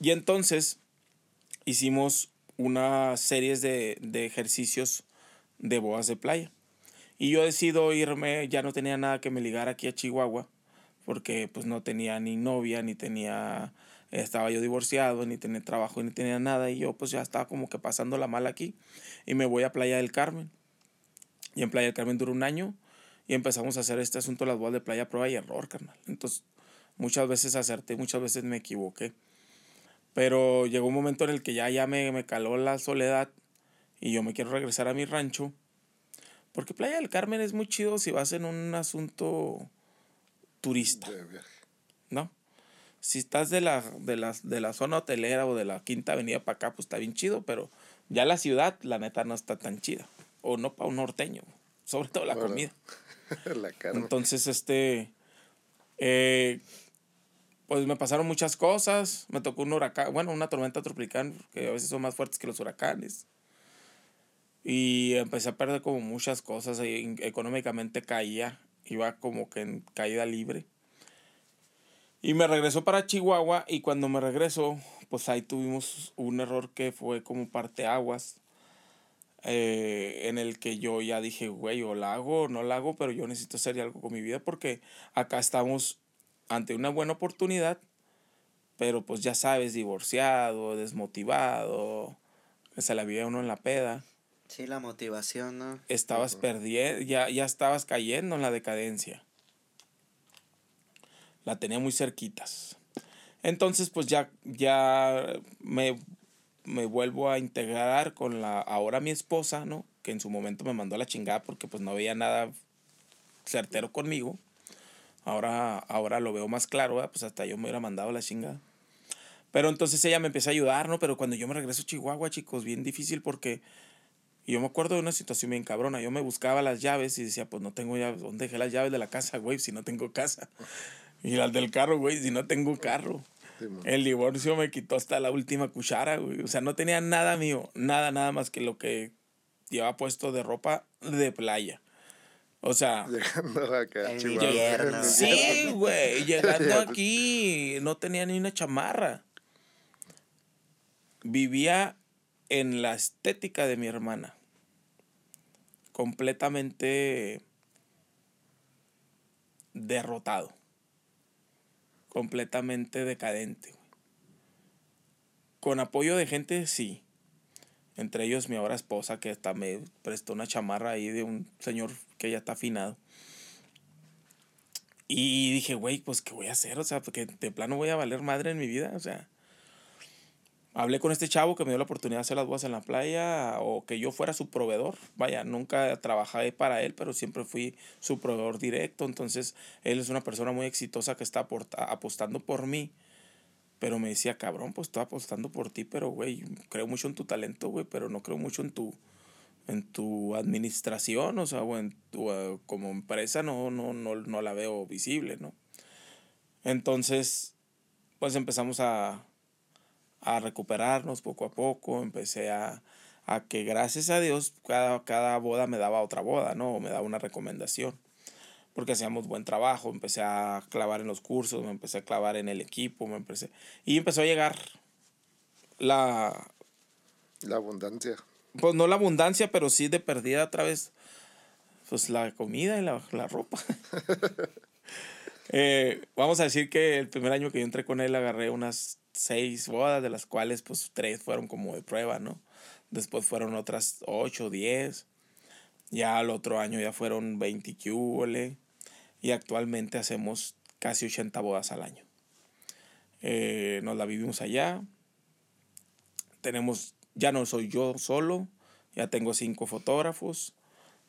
Y entonces hicimos una serie de, de ejercicios de boas de playa. Y yo decido irme, ya no tenía nada que me ligara aquí a Chihuahua, porque pues no tenía ni novia, ni tenía estaba yo divorciado, ni tenía trabajo, ni tenía nada, y yo pues ya estaba como que pasando la mal aquí, y me voy a Playa del Carmen. Y en Playa del Carmen duró un año, y empezamos a hacer este asunto las bodas de playa, prueba y error, carnal. Entonces, muchas veces acerté, muchas veces me equivoqué. Pero llegó un momento en el que ya, ya me, me caló la soledad, y yo me quiero regresar a mi rancho, porque Playa del Carmen es muy chido si vas en un asunto turista. ¿No? si estás de la, de, la, de la zona hotelera o de la quinta avenida para acá, pues está bien chido, pero ya la ciudad, la neta, no está tan chida. O no para un norteño, sobre todo la comida. la carne. Entonces, este, eh, pues me pasaron muchas cosas. Me tocó un huracán, bueno, una tormenta tropical, que a veces son más fuertes que los huracanes. Y empecé a perder como muchas cosas. Y económicamente caía, iba como que en caída libre. Y me regresó para Chihuahua y cuando me regresó, pues ahí tuvimos un error que fue como parteaguas. Eh, en el que yo ya dije, güey, o la hago o no la hago, pero yo necesito hacer algo con mi vida porque acá estamos ante una buena oportunidad, pero pues ya sabes, divorciado, desmotivado, se la vida uno en la peda. Sí, la motivación, ¿no? Estabas perdiendo, ya, ya estabas cayendo en la decadencia la tenía muy cerquitas. Entonces, pues ya, ya me, me vuelvo a integrar con la ahora mi esposa, ¿no? Que en su momento me mandó a la chingada porque pues no veía nada certero conmigo. Ahora, ahora lo veo más claro, pues hasta yo me hubiera mandado la chingada. Pero entonces ella me empieza a ayudar, ¿no? Pero cuando yo me regreso a Chihuahua, chicos, bien difícil porque yo me acuerdo de una situación bien cabrona. Yo me buscaba las llaves y decía, pues no tengo llaves. ¿Dónde dejé las llaves de la casa, güey? Si no tengo casa. Y las del carro, güey, si no tengo carro. el divorcio me quitó hasta la última cuchara, güey. O sea, no tenía nada mío, nada, nada más que lo que llevaba puesto de ropa de playa. O sea, llegando acá, Sí, güey, llegando aquí no tenía ni una chamarra. Vivía en la estética de mi hermana. Completamente derrotado completamente decadente. Con apoyo de gente, sí. Entre ellos mi ahora esposa, que hasta me prestó una chamarra ahí de un señor que ya está afinado. Y dije, güey, pues, ¿qué voy a hacer? O sea, porque de plano voy a valer madre en mi vida. O sea, hablé con este chavo que me dio la oportunidad de hacer las bodas en la playa o que yo fuera su proveedor. Vaya, nunca trabajé para él, pero siempre fui su proveedor directo. Entonces, él es una persona muy exitosa que está apostando por mí. Pero me decía, cabrón, pues estoy apostando por ti, pero, güey, creo mucho en tu talento, güey, pero no creo mucho en tu, en tu administración, o sea, o en tu, eh, como empresa no, no, no, no la veo visible, ¿no? Entonces, pues empezamos a, a recuperarnos poco a poco, empecé a, a que gracias a Dios cada, cada boda me daba otra boda, ¿no? O me daba una recomendación. Porque hacíamos buen trabajo, empecé a clavar en los cursos, me empecé a clavar en el equipo, me empecé... Y empezó a llegar la... La abundancia. pues no la abundancia, pero sí de perdida otra vez, pues la comida y la, la ropa. Eh, vamos a decir que el primer año que yo entré con él agarré unas seis bodas, de las cuales pues tres fueron como de prueba, ¿no? Después fueron otras ocho, diez. Ya el otro año ya fueron 20 y actualmente hacemos casi 80 bodas al año. Eh, nos la vivimos allá. Tenemos, ya no soy yo solo, ya tengo cinco fotógrafos.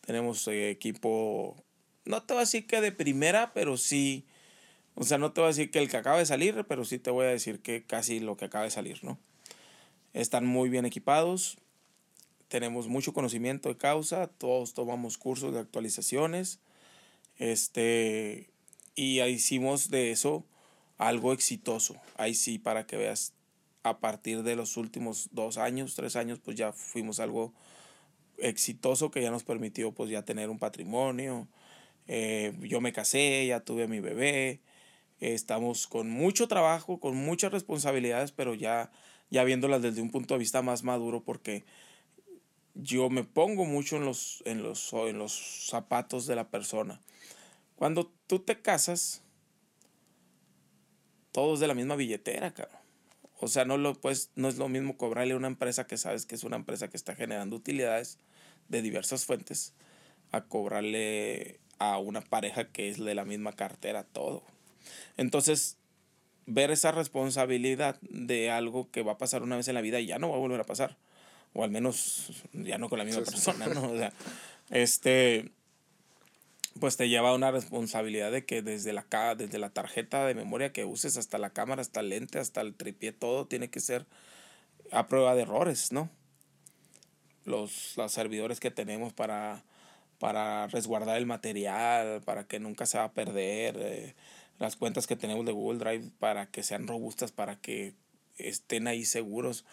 Tenemos eh, equipo, no te voy a decir que de primera, pero sí, o sea, no te voy a decir que el que acaba de salir, pero sí te voy a decir que casi lo que acaba de salir, ¿no? Están muy bien equipados, tenemos mucho conocimiento de causa, todos tomamos cursos de actualizaciones, este, y hicimos de eso algo exitoso. Ahí sí, para que veas, a partir de los últimos dos años, tres años, pues ya fuimos algo exitoso que ya nos permitió pues ya tener un patrimonio. Eh, yo me casé, ya tuve a mi bebé, estamos con mucho trabajo, con muchas responsabilidades, pero ya, ya viéndolas desde un punto de vista más maduro porque yo me pongo mucho en los, en los, en los zapatos de la persona. Cuando tú te casas, todo es de la misma billetera, cabrón. O sea, no, lo, pues, no es lo mismo cobrarle a una empresa que sabes que es una empresa que está generando utilidades de diversas fuentes a cobrarle a una pareja que es de la misma cartera todo. Entonces, ver esa responsabilidad de algo que va a pasar una vez en la vida y ya no va a volver a pasar o al menos ya no con la misma persona, ¿no? O sea, este, pues te lleva a una responsabilidad de que desde la, desde la tarjeta de memoria que uses hasta la cámara, hasta el lente, hasta el tripié, todo tiene que ser a prueba de errores, ¿no? Los, los servidores que tenemos para, para resguardar el material, para que nunca se va a perder, eh, las cuentas que tenemos de Google Drive para que sean robustas, para que estén ahí seguros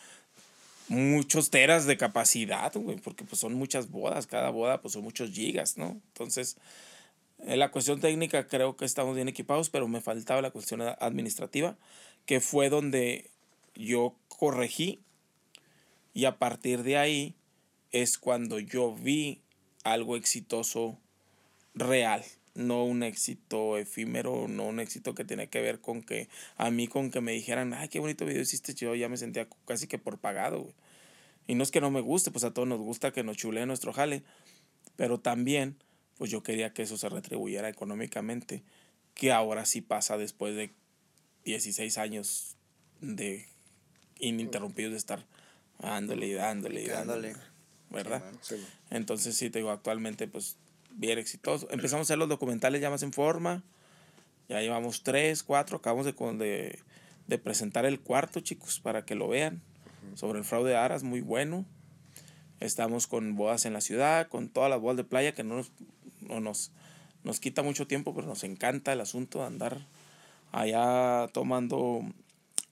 muchos teras de capacidad, güey, porque pues son muchas bodas, cada boda pues son muchos gigas, ¿no? Entonces, en la cuestión técnica creo que estamos bien equipados, pero me faltaba la cuestión administrativa, que fue donde yo corregí y a partir de ahí es cuando yo vi algo exitoso real, no un éxito efímero, no un éxito que tiene que ver con que a mí con que me dijeran, ay, qué bonito video hiciste, yo ya me sentía casi que por pagado, Y no es que no me guste, pues a todos nos gusta que nos chulee nuestro jale, pero también, pues yo quería que eso se retribuyera económicamente, que ahora sí pasa después de 16 años de ininterrumpidos de estar dándole y dándole y dándole. ¿Verdad? Entonces sí, te digo, actualmente pues bien exitoso. Empezamos a hacer los documentales ya más en forma. Ya llevamos tres, cuatro. Acabamos de, de, presentar el cuarto, chicos, para que lo vean. Sobre el fraude de aras, muy bueno. Estamos con bodas en la ciudad, con todas las bodas de playa, que no nos, nos, nos quita mucho tiempo, pero nos encanta el asunto de andar allá tomando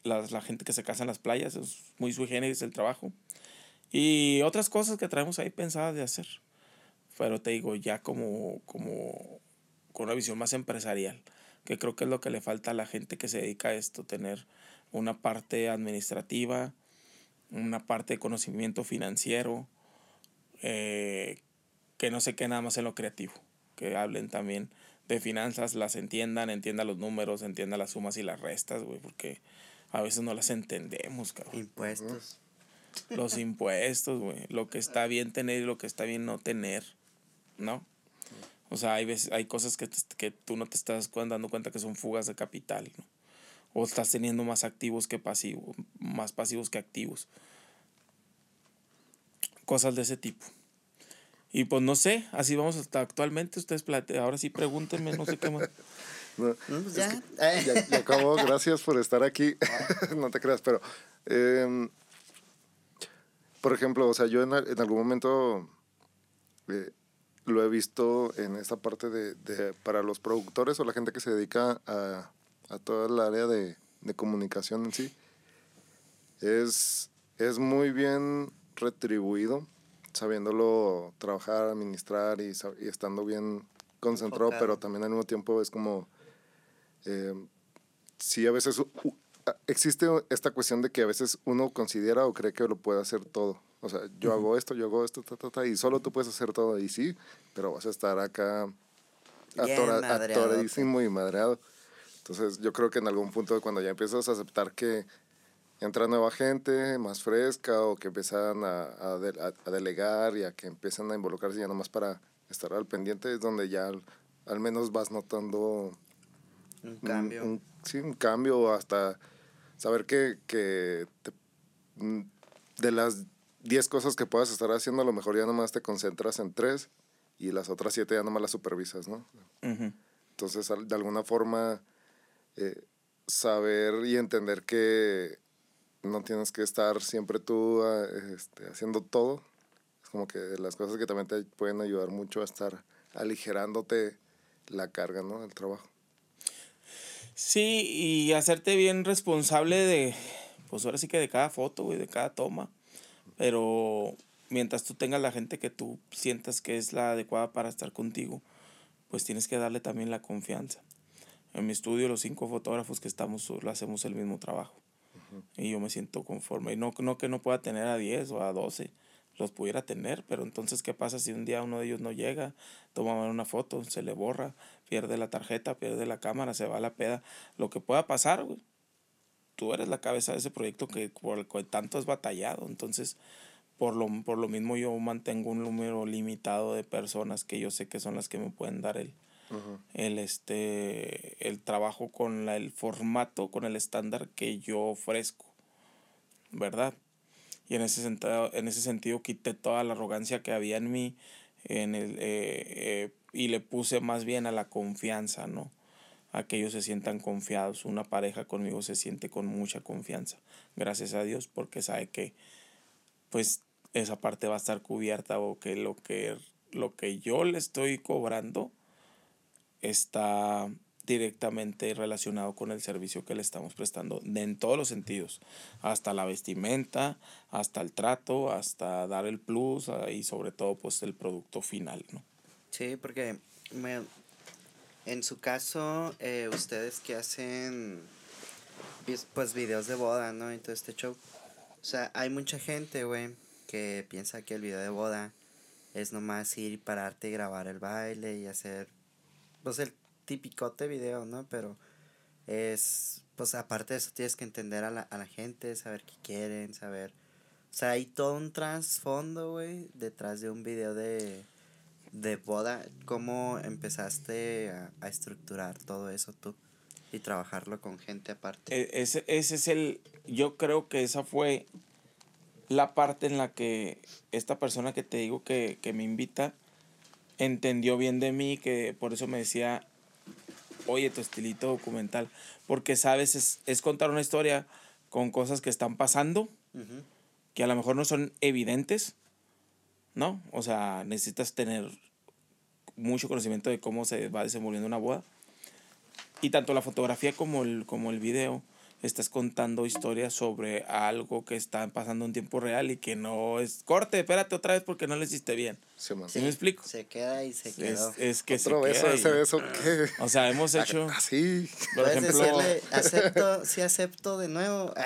las, la gente que se casa en las playas. Es muy sui generis el trabajo. Y otras cosas que traemos ahí pensadas de hacer pero te digo, ya como, como con una visión más empresarial, que creo que es lo que le falta a la gente que se dedica a esto, tener una parte administrativa, una parte de conocimiento financiero, eh, que no se quede nada más en lo creativo, que hablen también de finanzas, las entiendan, entiendan los números, entiendan las sumas y las restas, güey, porque a veces no las entendemos, cabrón. Impuestos. Los impuestos, güey, lo que está bien tener y lo que está bien no tener. ¿No? O sea, hay, veces, hay cosas que, que tú no te estás dando cuenta que son fugas de capital, ¿no? O estás teniendo más activos que pasivos, más pasivos que activos. Cosas de ese tipo. Y pues no sé, así vamos hasta actualmente. Ustedes ahora sí pregúntenme, no sé qué más. Pues ya. ya. acabo, gracias por estar aquí. no te creas, pero. Em, por ejemplo, o sea, yo en, en algún momento eh, lo he visto en esta parte de, de, para los productores o la gente que se dedica a, a toda el área de, de, comunicación en sí. Es, es muy bien retribuido, sabiéndolo trabajar, administrar y, y estando bien concentrado, pero también al mismo tiempo es como, eh, sí, a veces existe esta cuestión de que a veces uno considera o cree que lo puede hacer todo O sea, yo hago esto, yo hago esto, ta, ta, ta, y solo tú puedes hacer todo y sí, pero vas a estar acá atora- atoradísimo y madreado. Entonces, yo creo que en algún punto cuando ya empiezas a aceptar que entra nueva gente más fresca o que empiezan a, a, de- a- a delegar y a que empiezan a involucrarse ya nomás para estar al pendiente, es donde ya al, al menos vas notando Un un- cambio. un- sí, un cambio hasta saber que, que te- de las 10 cosas que puedas estar haciendo, a lo mejor ya nomás te concentras en tres y las otras siete ya nomás las supervisas, ¿no? Entonces, de alguna forma, eh, saber y entender que no tienes que estar siempre tú ah, este, haciendo todo. Es como que las cosas que también te pueden ayudar mucho a estar aligerándote la carga, ¿no? Del trabajo. Sí, y hacerte bien responsable de, pues ahora sí que de cada foto, güey, de cada toma. Pero mientras tú tengas la gente que tú sientas que es la adecuada para estar contigo, pues tienes que darle también la confianza. En mi estudio, los cinco fotógrafos que estamos, lo hacemos el mismo trabajo. Y yo me siento conforme. Y no, no que no pueda tener a 10 o a 12, los pudiera tener, pero entonces, ¿qué pasa si un día uno de ellos no llega? Toma una foto, se le borra, pierde la tarjeta, pierde la cámara, se va a la peda. Lo que pueda pasar, güey. Tú eres la cabeza de ese proyecto que por el que tanto has batallado. Entonces, por lo, por lo mismo yo mantengo un número limitado de personas que yo sé que son las que me pueden dar el, el, este, el trabajo con la- el formato, con el estándar que yo ofrezco, ¿verdad? Y en ese sentido, en ese sentido quité toda la arrogancia que había en mí en el, eh, eh, y le puse más bien a la confianza, ¿no? A que ellos se sientan confiados. Una pareja conmigo se siente con mucha confianza. Gracias a Dios porque sabe que pues esa parte va a estar cubierta o que lo que, lo que yo le estoy cobrando está directamente relacionado con el servicio que le estamos prestando en todos los sentidos, hasta la vestimenta, hasta el trato, hasta dar el plus ah, y sobre todo pues el producto final, ¿no? Sí, porque me, en su caso, eh, ustedes que hacen pues videos de boda, ¿no? Y todo este show. O sea, hay mucha gente, güey, que piensa que el video de boda es nomás ir, pararte y grabar el baile y hacer, pues el tipicote video, ¿no? Pero es, pues aparte de eso tienes que entender a la, a la gente, saber qué quieren, saber... O sea, hay todo un trasfondo, güey, detrás de un video de, de boda. ¿Cómo empezaste a, a estructurar todo eso tú? Y trabajarlo con gente aparte. E- Ese, ese es el, yo creo que esa fue la parte en la que esta persona que te digo que, que me invita entendió bien de mí, que por eso me decía, oye, tu estilito documental, porque sabes, es, es contar una historia con cosas que están pasando, que a lo mejor no son evidentes, ¿no? O sea, necesitas tener mucho conocimiento de cómo se va desenvolviendo una boda. Y tanto la fotografía como el, como el video estás contando historias sobre algo que está pasando en tiempo real y que no es corte, espérate otra vez porque no lo hiciste bien. Sí, man. ¿Sí me explico? Se queda y se Es, quedó. es que se Otro beso, queda ese ahí. beso que... O sea, hemos hecho, Así. por ejemplo, decirle, acepto, sí acepto de nuevo.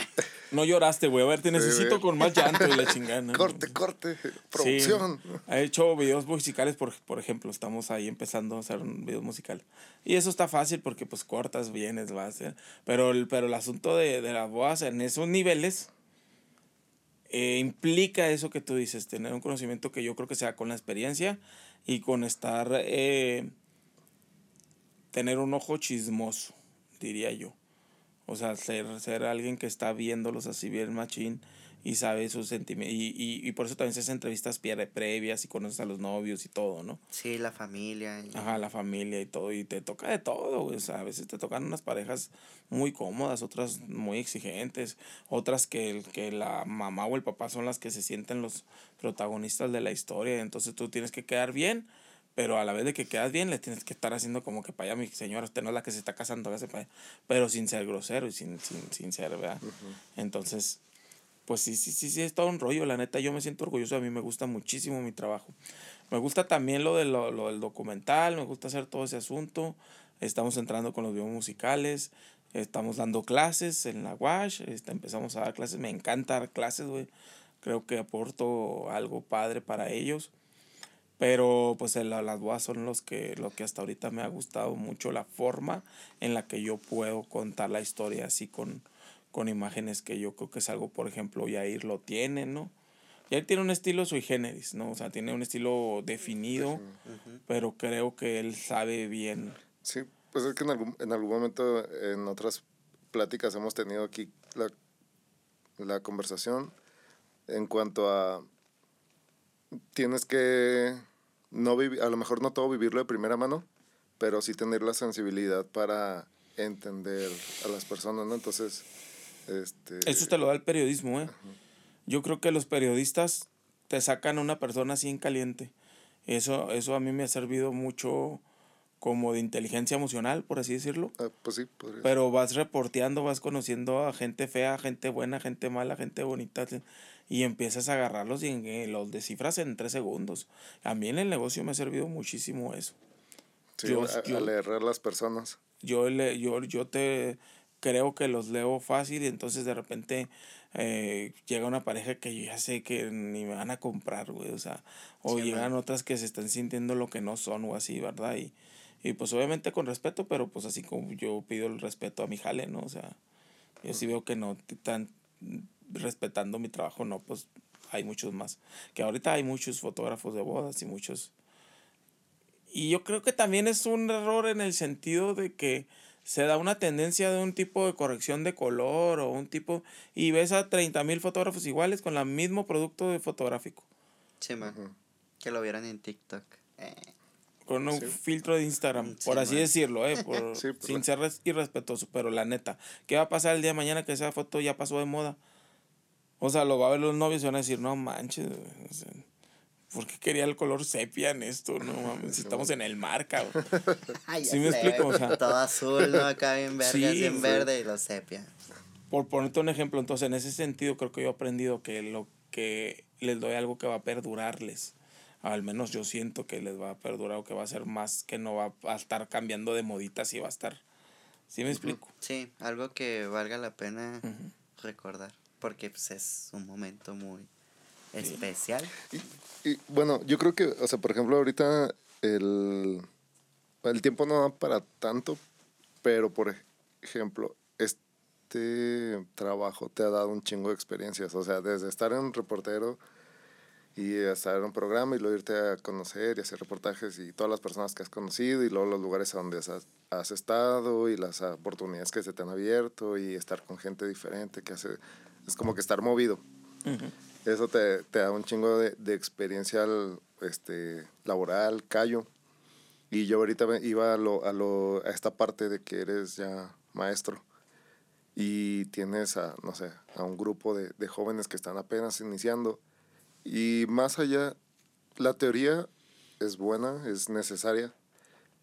no lloraste, güey, a ver, te necesito con más llanto y la chingada. Corte, corte. Sí, Producción. ha hecho videos musicales, por, por ejemplo, estamos ahí empezando a hacer un video musical. Y eso está fácil porque pues cortas, vienes, vas hacer. Pero el, pero el asunto de, de las bodas en esos niveles eh, implica eso que tú dices, tener un conocimiento que yo creo que sea con la experiencia y con estar, eh, tener un ojo chismoso, diría yo. O sea, ser, ser alguien que está viéndolos así bien machín y sabe sus sentimientos. Y, y, y por eso también se hacen entrevistas pre- previas y conoces a los novios y todo, ¿no? Sí, la familia. y- Ajá, la familia y todo. Y te toca de todo, güey. O sea, a veces te tocan unas parejas muy cómodas, otras muy exigentes, otras que, el- que la mamá o el papá son las que se sienten los protagonistas de la historia. Entonces tú tienes que quedar bien, pero a la vez de que quedas bien, le tienes que estar haciendo como que para allá, mi señora, usted no es la que se está casando, hágase para allá. Pero sin ser grosero y sin, sin, sin ser, ¿verdad? Entonces, pues sí, sí, sí, sí, es todo un rollo, la neta, yo me siento orgulloso, a mí me gusta muchísimo mi trabajo. Me gusta también lo, de lo, lo del documental, me gusta hacer todo ese asunto. Estamos entrando con los videos musicales, estamos dando clases en la WASH, este, empezamos a dar clases, me encanta dar clases, güey. creo que aporto algo padre para ellos. Pero pues el, las bodas son los que, lo que hasta ahorita me ha gustado mucho, la forma en la que yo puedo contar la historia así con, con imágenes que yo creo que es algo, por ejemplo, Yair lo tiene, ¿no? Yair tiene un estilo sui generis, ¿no? O sea, tiene un estilo definido, pero creo que él sabe bien. Sí, pues es que en algún, en algún momento, en otras pláticas hemos tenido aquí la, la conversación en cuanto a tienes que no vivir, a lo mejor no todo vivirlo de primera mano, pero sí tener la sensibilidad para entender a las personas, ¿no? Entonces, este... Eso te lo da el periodismo, ¿eh? Yo creo que los periodistas te sacan a una persona así en caliente. Eso, eso a mí me ha servido mucho como de inteligencia emocional, por así decirlo. Ah, pues sí, podría Pero vas reporteando, vas conociendo a gente fea, gente buena, gente mala, gente bonita y empiezas a agarrarlos y los descifras en tres segundos. A mí en el negocio me ha servido muchísimo eso. Sí, yo, a, leer a las personas. Yo, le, yo, yo te creo que los leo fácil y entonces de repente eh, llega una pareja que yo ya sé que ni me van a comprar, güey, o sea, o llegan otras que se están sintiendo lo que no son o así, ¿verdad? Y, y pues obviamente con respeto, pero pues así como yo pido el respeto a mi jale, ¿no? O sea, yo sí veo que no están respetando mi trabajo, no, pues hay muchos más. Que ahorita hay muchos fotógrafos de bodas y muchos... Y yo creo que también es un error en el sentido de que se da una tendencia de un tipo de corrección de color o un tipo... Y ves a 30 mil fotógrafos iguales con el mismo producto de fotográfico. Sí, man. Que lo vieran en TikTok. Eh. Con un filtro de Instagram, por así decirlo, ¿eh? Por, sin ser irrespetuoso, pero la neta. ¿Qué va a pasar el día de mañana que esa foto ya pasó de moda? O sea, lo va a ver los novios y van a decir, no manches, ¿por qué quería el color sepia en esto? No mames, si estamos en el mar, cabrón. ¿Sí me explico? O sea, todo azul, ¿no? Acá bien verde, bien verde y lo sepia. Por ponerte un ejemplo, entonces, en ese sentido, creo que yo he aprendido que lo que les doy algo que va a perdurarles. Al menos yo siento que les va a perdurar o que va a ser más, que no va a estar cambiando de moditas y va a estar. ¿Sí me explico? Sí, algo que valga la pena recordar porque pues, es un momento muy especial. Y, bueno, yo creo que, o sea, por ejemplo, ahorita el, el tiempo no da para tanto, pero por ejemplo, este trabajo te ha dado un chingo de experiencias, o sea, desde estar en un reportero y estar en un programa y luego irte a conocer y hacer reportajes y todas las personas que has conocido y luego los lugares a donde has, has estado y las oportunidades que se te han abierto y estar con gente diferente que hace es como que estar movido. Eso te, te, da un chingo de, de experiencia este, laboral, callo. Y yo ahorita iba a, lo, a, lo, a esta parte de que eres ya maestro y tienes a, no sé, a un grupo de, de jóvenes que están apenas iniciando. Y más allá, la teoría es buena, es necesaria,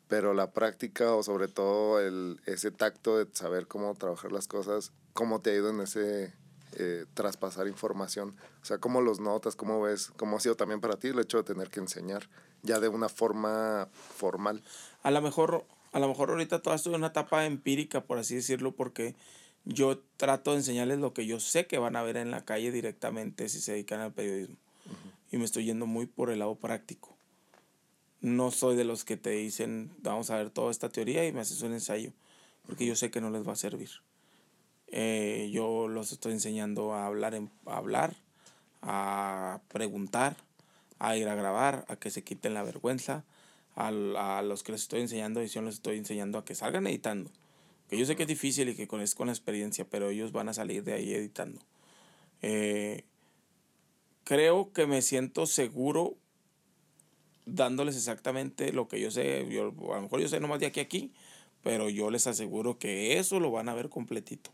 pero la práctica o sobre todo el, ese tacto de saber cómo trabajar las cosas, cómo te ha ido en ese, eh, traspasar información. O sea, ¿cómo los notas? ¿Cómo ves? ¿Cómo ha sido también para ti el hecho de tener que enseñar ya de una forma formal? A lo mejor, a lo mejor ahorita todo esto es una etapa empírica, por así decirlo, porque yo trato de enseñarles lo que yo sé que van a ver en la calle directamente si se dedican al periodismo. Y me estoy yendo muy por el lado práctico. No soy de los que te dicen, vamos a ver toda esta teoría y me haces un ensayo, porque yo sé que no les va a servir. Eh, yo los estoy enseñando a hablar, a hablar, a preguntar, a ir a grabar, a que se quiten la vergüenza. A, los que les estoy enseñando edición les estoy enseñando a que salgan editando. Que yo sé que es difícil y que con, es con experiencia, pero ellos van a salir de ahí editando. Eh, creo que me siento seguro dándoles exactamente lo que yo sé. Yo, a lo mejor yo sé nomás de aquí a aquí, pero yo les aseguro que eso lo van a ver completito.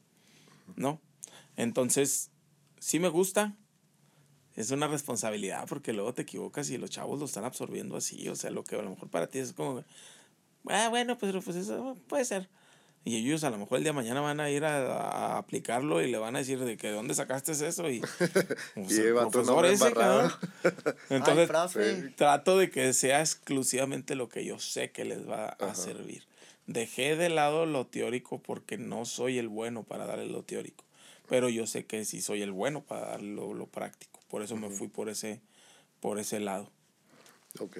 ¿No? Entonces, sí me gusta. Es una responsabilidad porque luego te equivocas y los chavos lo están absorbiendo así. O sea, lo que a lo mejor para ti es como, ah, bueno, pues, pues eso puede ser. Y ellos a lo mejor el día de mañana van a ir a, aplicarlo y le van a decir de que de dónde sacaste eso y, profesor ese, Entonces, trato de que sea exclusivamente lo que yo sé que les va a servir. Dejé de lado lo teórico porque no soy el bueno para darle lo teórico, pero yo sé que sí soy el bueno para darle lo, práctico. por eso me fui por ese, por ese lado. Ok.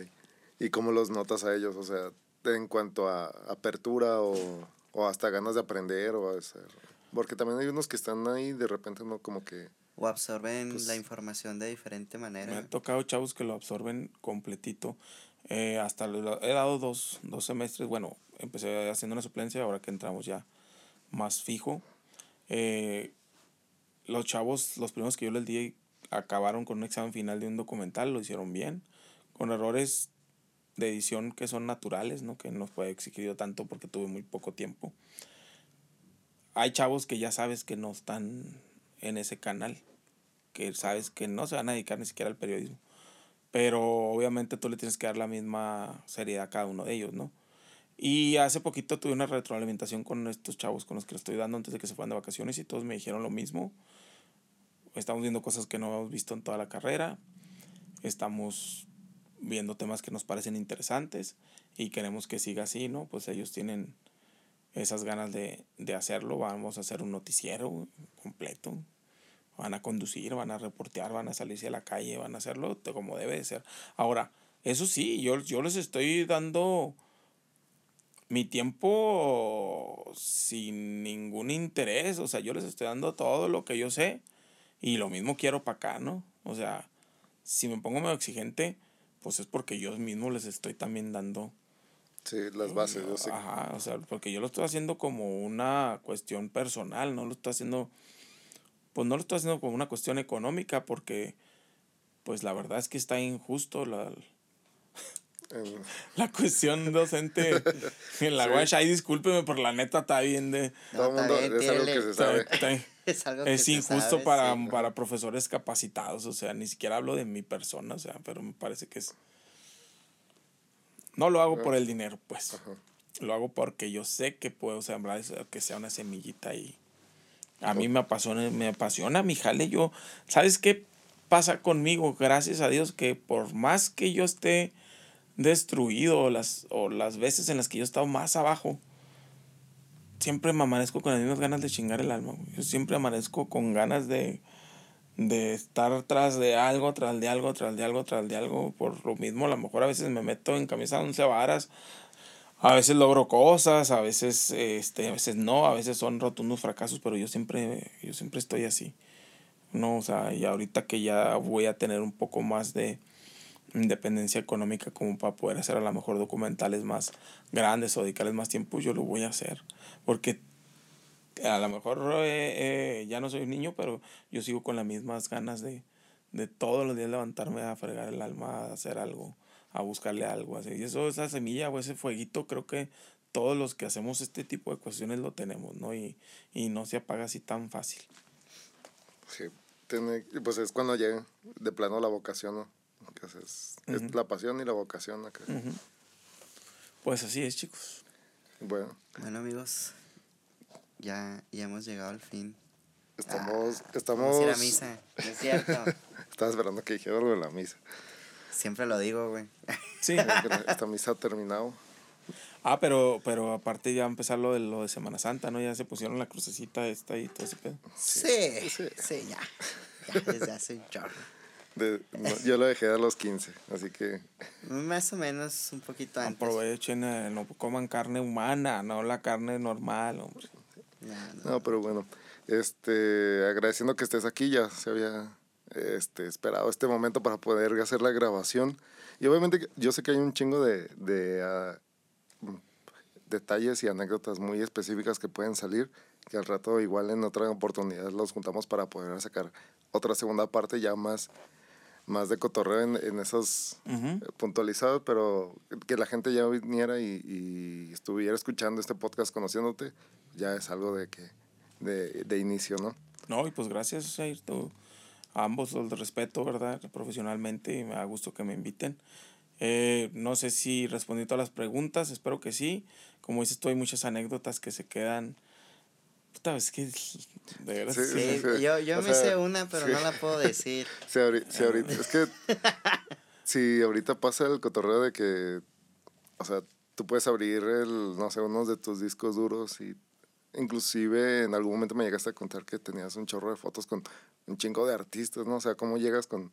¿Y cómo los notas a ellos? O sea, en cuanto a apertura o, o hasta ganas de aprender o hacer... Porque también hay unos que están ahí de repente no como que... O absorben Pues la información de diferente Me manera. han tocado chavos que lo absorben completito. Eh, hasta lo- he dado dos, dos semestres. Bueno, empecé haciendo una suplencia, ahora que entramos ya más fijo. Eh, los chavos, los primeros que yo les di, acabaron con un examen final de un documental, lo hicieron bien, con errores de edición que son naturales, ¿no? que no fue exigido tanto porque tuve muy poco tiempo. Hay chavos que ya sabes que no están en ese canal, que sabes que no se van a dedicar ni siquiera al periodismo. Pero obviamente tú le tienes que dar la misma seriedad a cada uno de ellos, ¿no? Y hace poquito tuve una retroalimentación con estos chavos con los que estoy dando antes de que se fueran de vacaciones y todos me dijeron lo mismo. Estamos viendo cosas que no hemos visto en toda la carrera. Estamos viendo temas que nos parecen interesantes y queremos que siga así, ¿no? Pues ellos tienen esas ganas de, de hacerlo. Vamos a hacer un noticiero completo. Van a conducir, van a reportear, van a salirse a la calle, van a hacerlo como debe de ser. Ahora, eso sí, yo, yo les estoy dando mi tiempo sin ningún interés. O sea, yo les estoy dando todo lo que yo sé y lo mismo quiero para acá, ¿no? O sea, si me pongo medio exigente, pues es porque yo mismo les estoy también dando Sí, las bases, yo sé. Ajá, o sea, porque yo lo estoy haciendo como una cuestión personal, no lo estoy haciendo, pues no lo estoy haciendo como una cuestión económica, porque, pues la verdad es que está injusto la, la cuestión docente en la Sí. guacha. Ay, discúlpeme, pero la neta está bien de... No, todo mundo, bien, es algo que se está- sabe. está- Es algo que es se injusto sabe, para, sí. para profesores capacitados, o sea, ni siquiera hablo de mi persona, o sea, pero me parece que es... No lo hago por el dinero, pues. Ajá. Lo hago porque yo sé que puedo sembrar eso, que sea una semillita y a mí me apasiona, me apasiona mi jale. Yo, ¿sabes qué pasa conmigo? Gracias a Dios que por más que yo esté destruido o las, o las veces en las que yo he estado más abajo, siempre me amanezco con las mismas ganas de chingar el alma. Yo siempre amanezco con ganas de, de estar tras de algo, tras de algo, tras de algo, tras de algo. Por lo mismo, a lo mejor a veces me meto en camisa de once varas, a veces logro cosas, a veces, este, a veces no, a veces son rotundos fracasos, pero yo siempre, yo siempre estoy así. No, o sea, y ahorita que ya voy a tener un poco más de independencia económica como para poder hacer a lo mejor documentales más grandes o dedicarles más tiempo, yo lo voy a hacer. Porque a lo mejor eh, eh, ya no soy un niño, pero yo sigo con las mismas ganas de, de todos los días levantarme a fregar el alma, a hacer algo, a buscarle algo. Así. Y eso, esa semilla o ese fueguito, creo que todos los que hacemos este tipo de cuestiones lo tenemos, ¿no? Y, y no se apaga así tan fácil. Sí, tiene, pues es cuando llega de plano la vocación, ¿no? Que es, la pasión y la vocación acá. Pues así es, chicos. Bueno, Bueno, amigos, ya, ya hemos llegado al fin. estamos, Ah, estamos, Vamos a ir a misa, ¿no es cierto? estaba esperando que dijera algo de la misa. Siempre lo digo, güey. Sí. La- Esta misa ha terminado. Ah, pero, pero aparte ya va a empezar lo de lo de Semana Santa, ¿no? Ya se pusieron la crucecita esta y todo ese pedo. Sí, sí. sí, ya. Ya desde hace un chorro. De- no, yo lo dejé a los 15, así que Más o menos un poquito antes. Aprovechen, eh, no coman carne humana, no la carne normal, hombre. No. No, pero bueno, este, agradeciendo que estés aquí, ya se había este, esperado este momento para poder hacer la grabación. Y obviamente yo sé que hay un chingo de, de mm, detalles y anécdotas muy específicas que pueden salir, que al rato igual en otra oportunidad los juntamos para poder sacar otra segunda parte ya más, más de cotorreo en, en esos eh, puntualizados, pero que la gente ya viniera y, y estuviera escuchando este podcast conociéndote, ya es algo de que de, de inicio, ¿no? No, y pues gracias, Jair, tú- a ambos los respeto, ¿verdad? Profesionalmente y me da gusto que me inviten. Eh, no sé si respondí todas las preguntas, espero que sí. Como dices tú, hay muchas anécdotas que se quedan... Puta, es que de veras... Sí, Sí, sí, sí. yo, yo me sea, sé una, pero sí. no la puedo decir. Ahorita, es que si ahorita pasa el cotorreo de que, o sea, tú puedes abrir el, no sé, unos de tus discos duros y inclusive en algún momento me llegaste a contar que tenías un chorro de fotos con un chingo de artistas, ¿no? O sea, ¿cómo llegas con...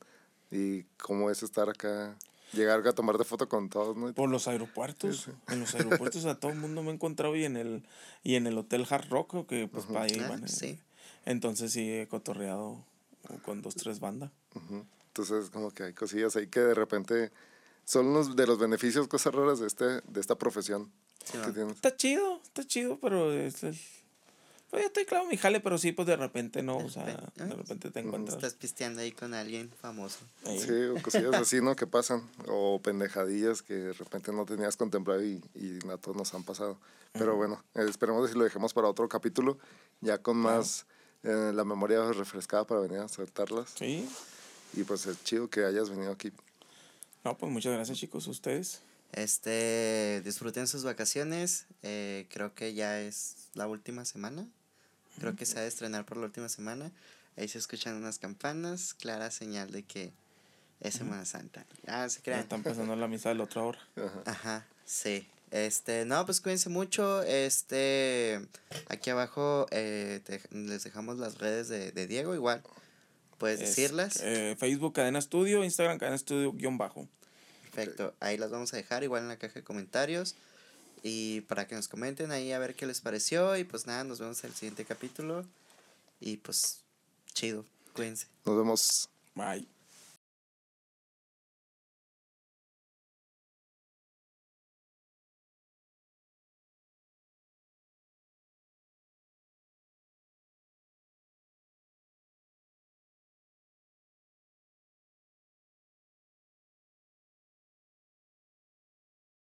y cómo es estar acá, llegar a tomarte foto con todos, ¿no? Por los aeropuertos. En los aeropuertos a todo el mundo me he encontrado y en el, y en el Hotel Hard Rock, que pues para ahí Ah, van, eh. sí. Entonces sí he cotorreado con dos, tres bandas. Ujú. Entonces, como que hay cosillas ahí que de repente son unos de los beneficios, cosas raras de, este, de esta profesión Sí, que tienes. Está chido, está chido, pero es el- Pues ya estoy claro mi jale, pero sí, pues de repente no, o sea, repente, de repente te encuentras. Estás pisteando ahí con alguien famoso. ahí. Sí, o cosillas así, ¿no? Que pasan. O pendejadillas que de repente no tenías contemplado y, y a todos nos han pasado. Pero bueno, esperemos si lo dejemos para otro capítulo, ya con más eh, la memoria refrescada para venir a soltarlas. Sí. Y pues es chido que hayas venido aquí. No, pues muchas gracias, chicos, a ustedes. Este, disfruten sus vacaciones. eh, creo que ya es la última semana. Creo que se ha de estrenar por la última semana. Ahí se escuchan unas campanas, clara señal de que es Semana Santa. Ah, se Ya crean. está empezando la misa de la otra hora. Ajá. Ajá, sí. Este, no, pues cuídense mucho. Este, aquí abajo eh, te- les dejamos las redes de, de Diego, igual. Puedes Es, decirlas. eh, Facebook Cadena Estudio, Instagram Cadena Estudio guion bajo. Perfecto, ahí las vamos a dejar igual en la caja de comentarios. Y para que nos comenten ahí a ver qué les pareció. Y pues nada, nos vemos en el siguiente capítulo. Y pues, chido, cuídense. Nos vemos. Bye.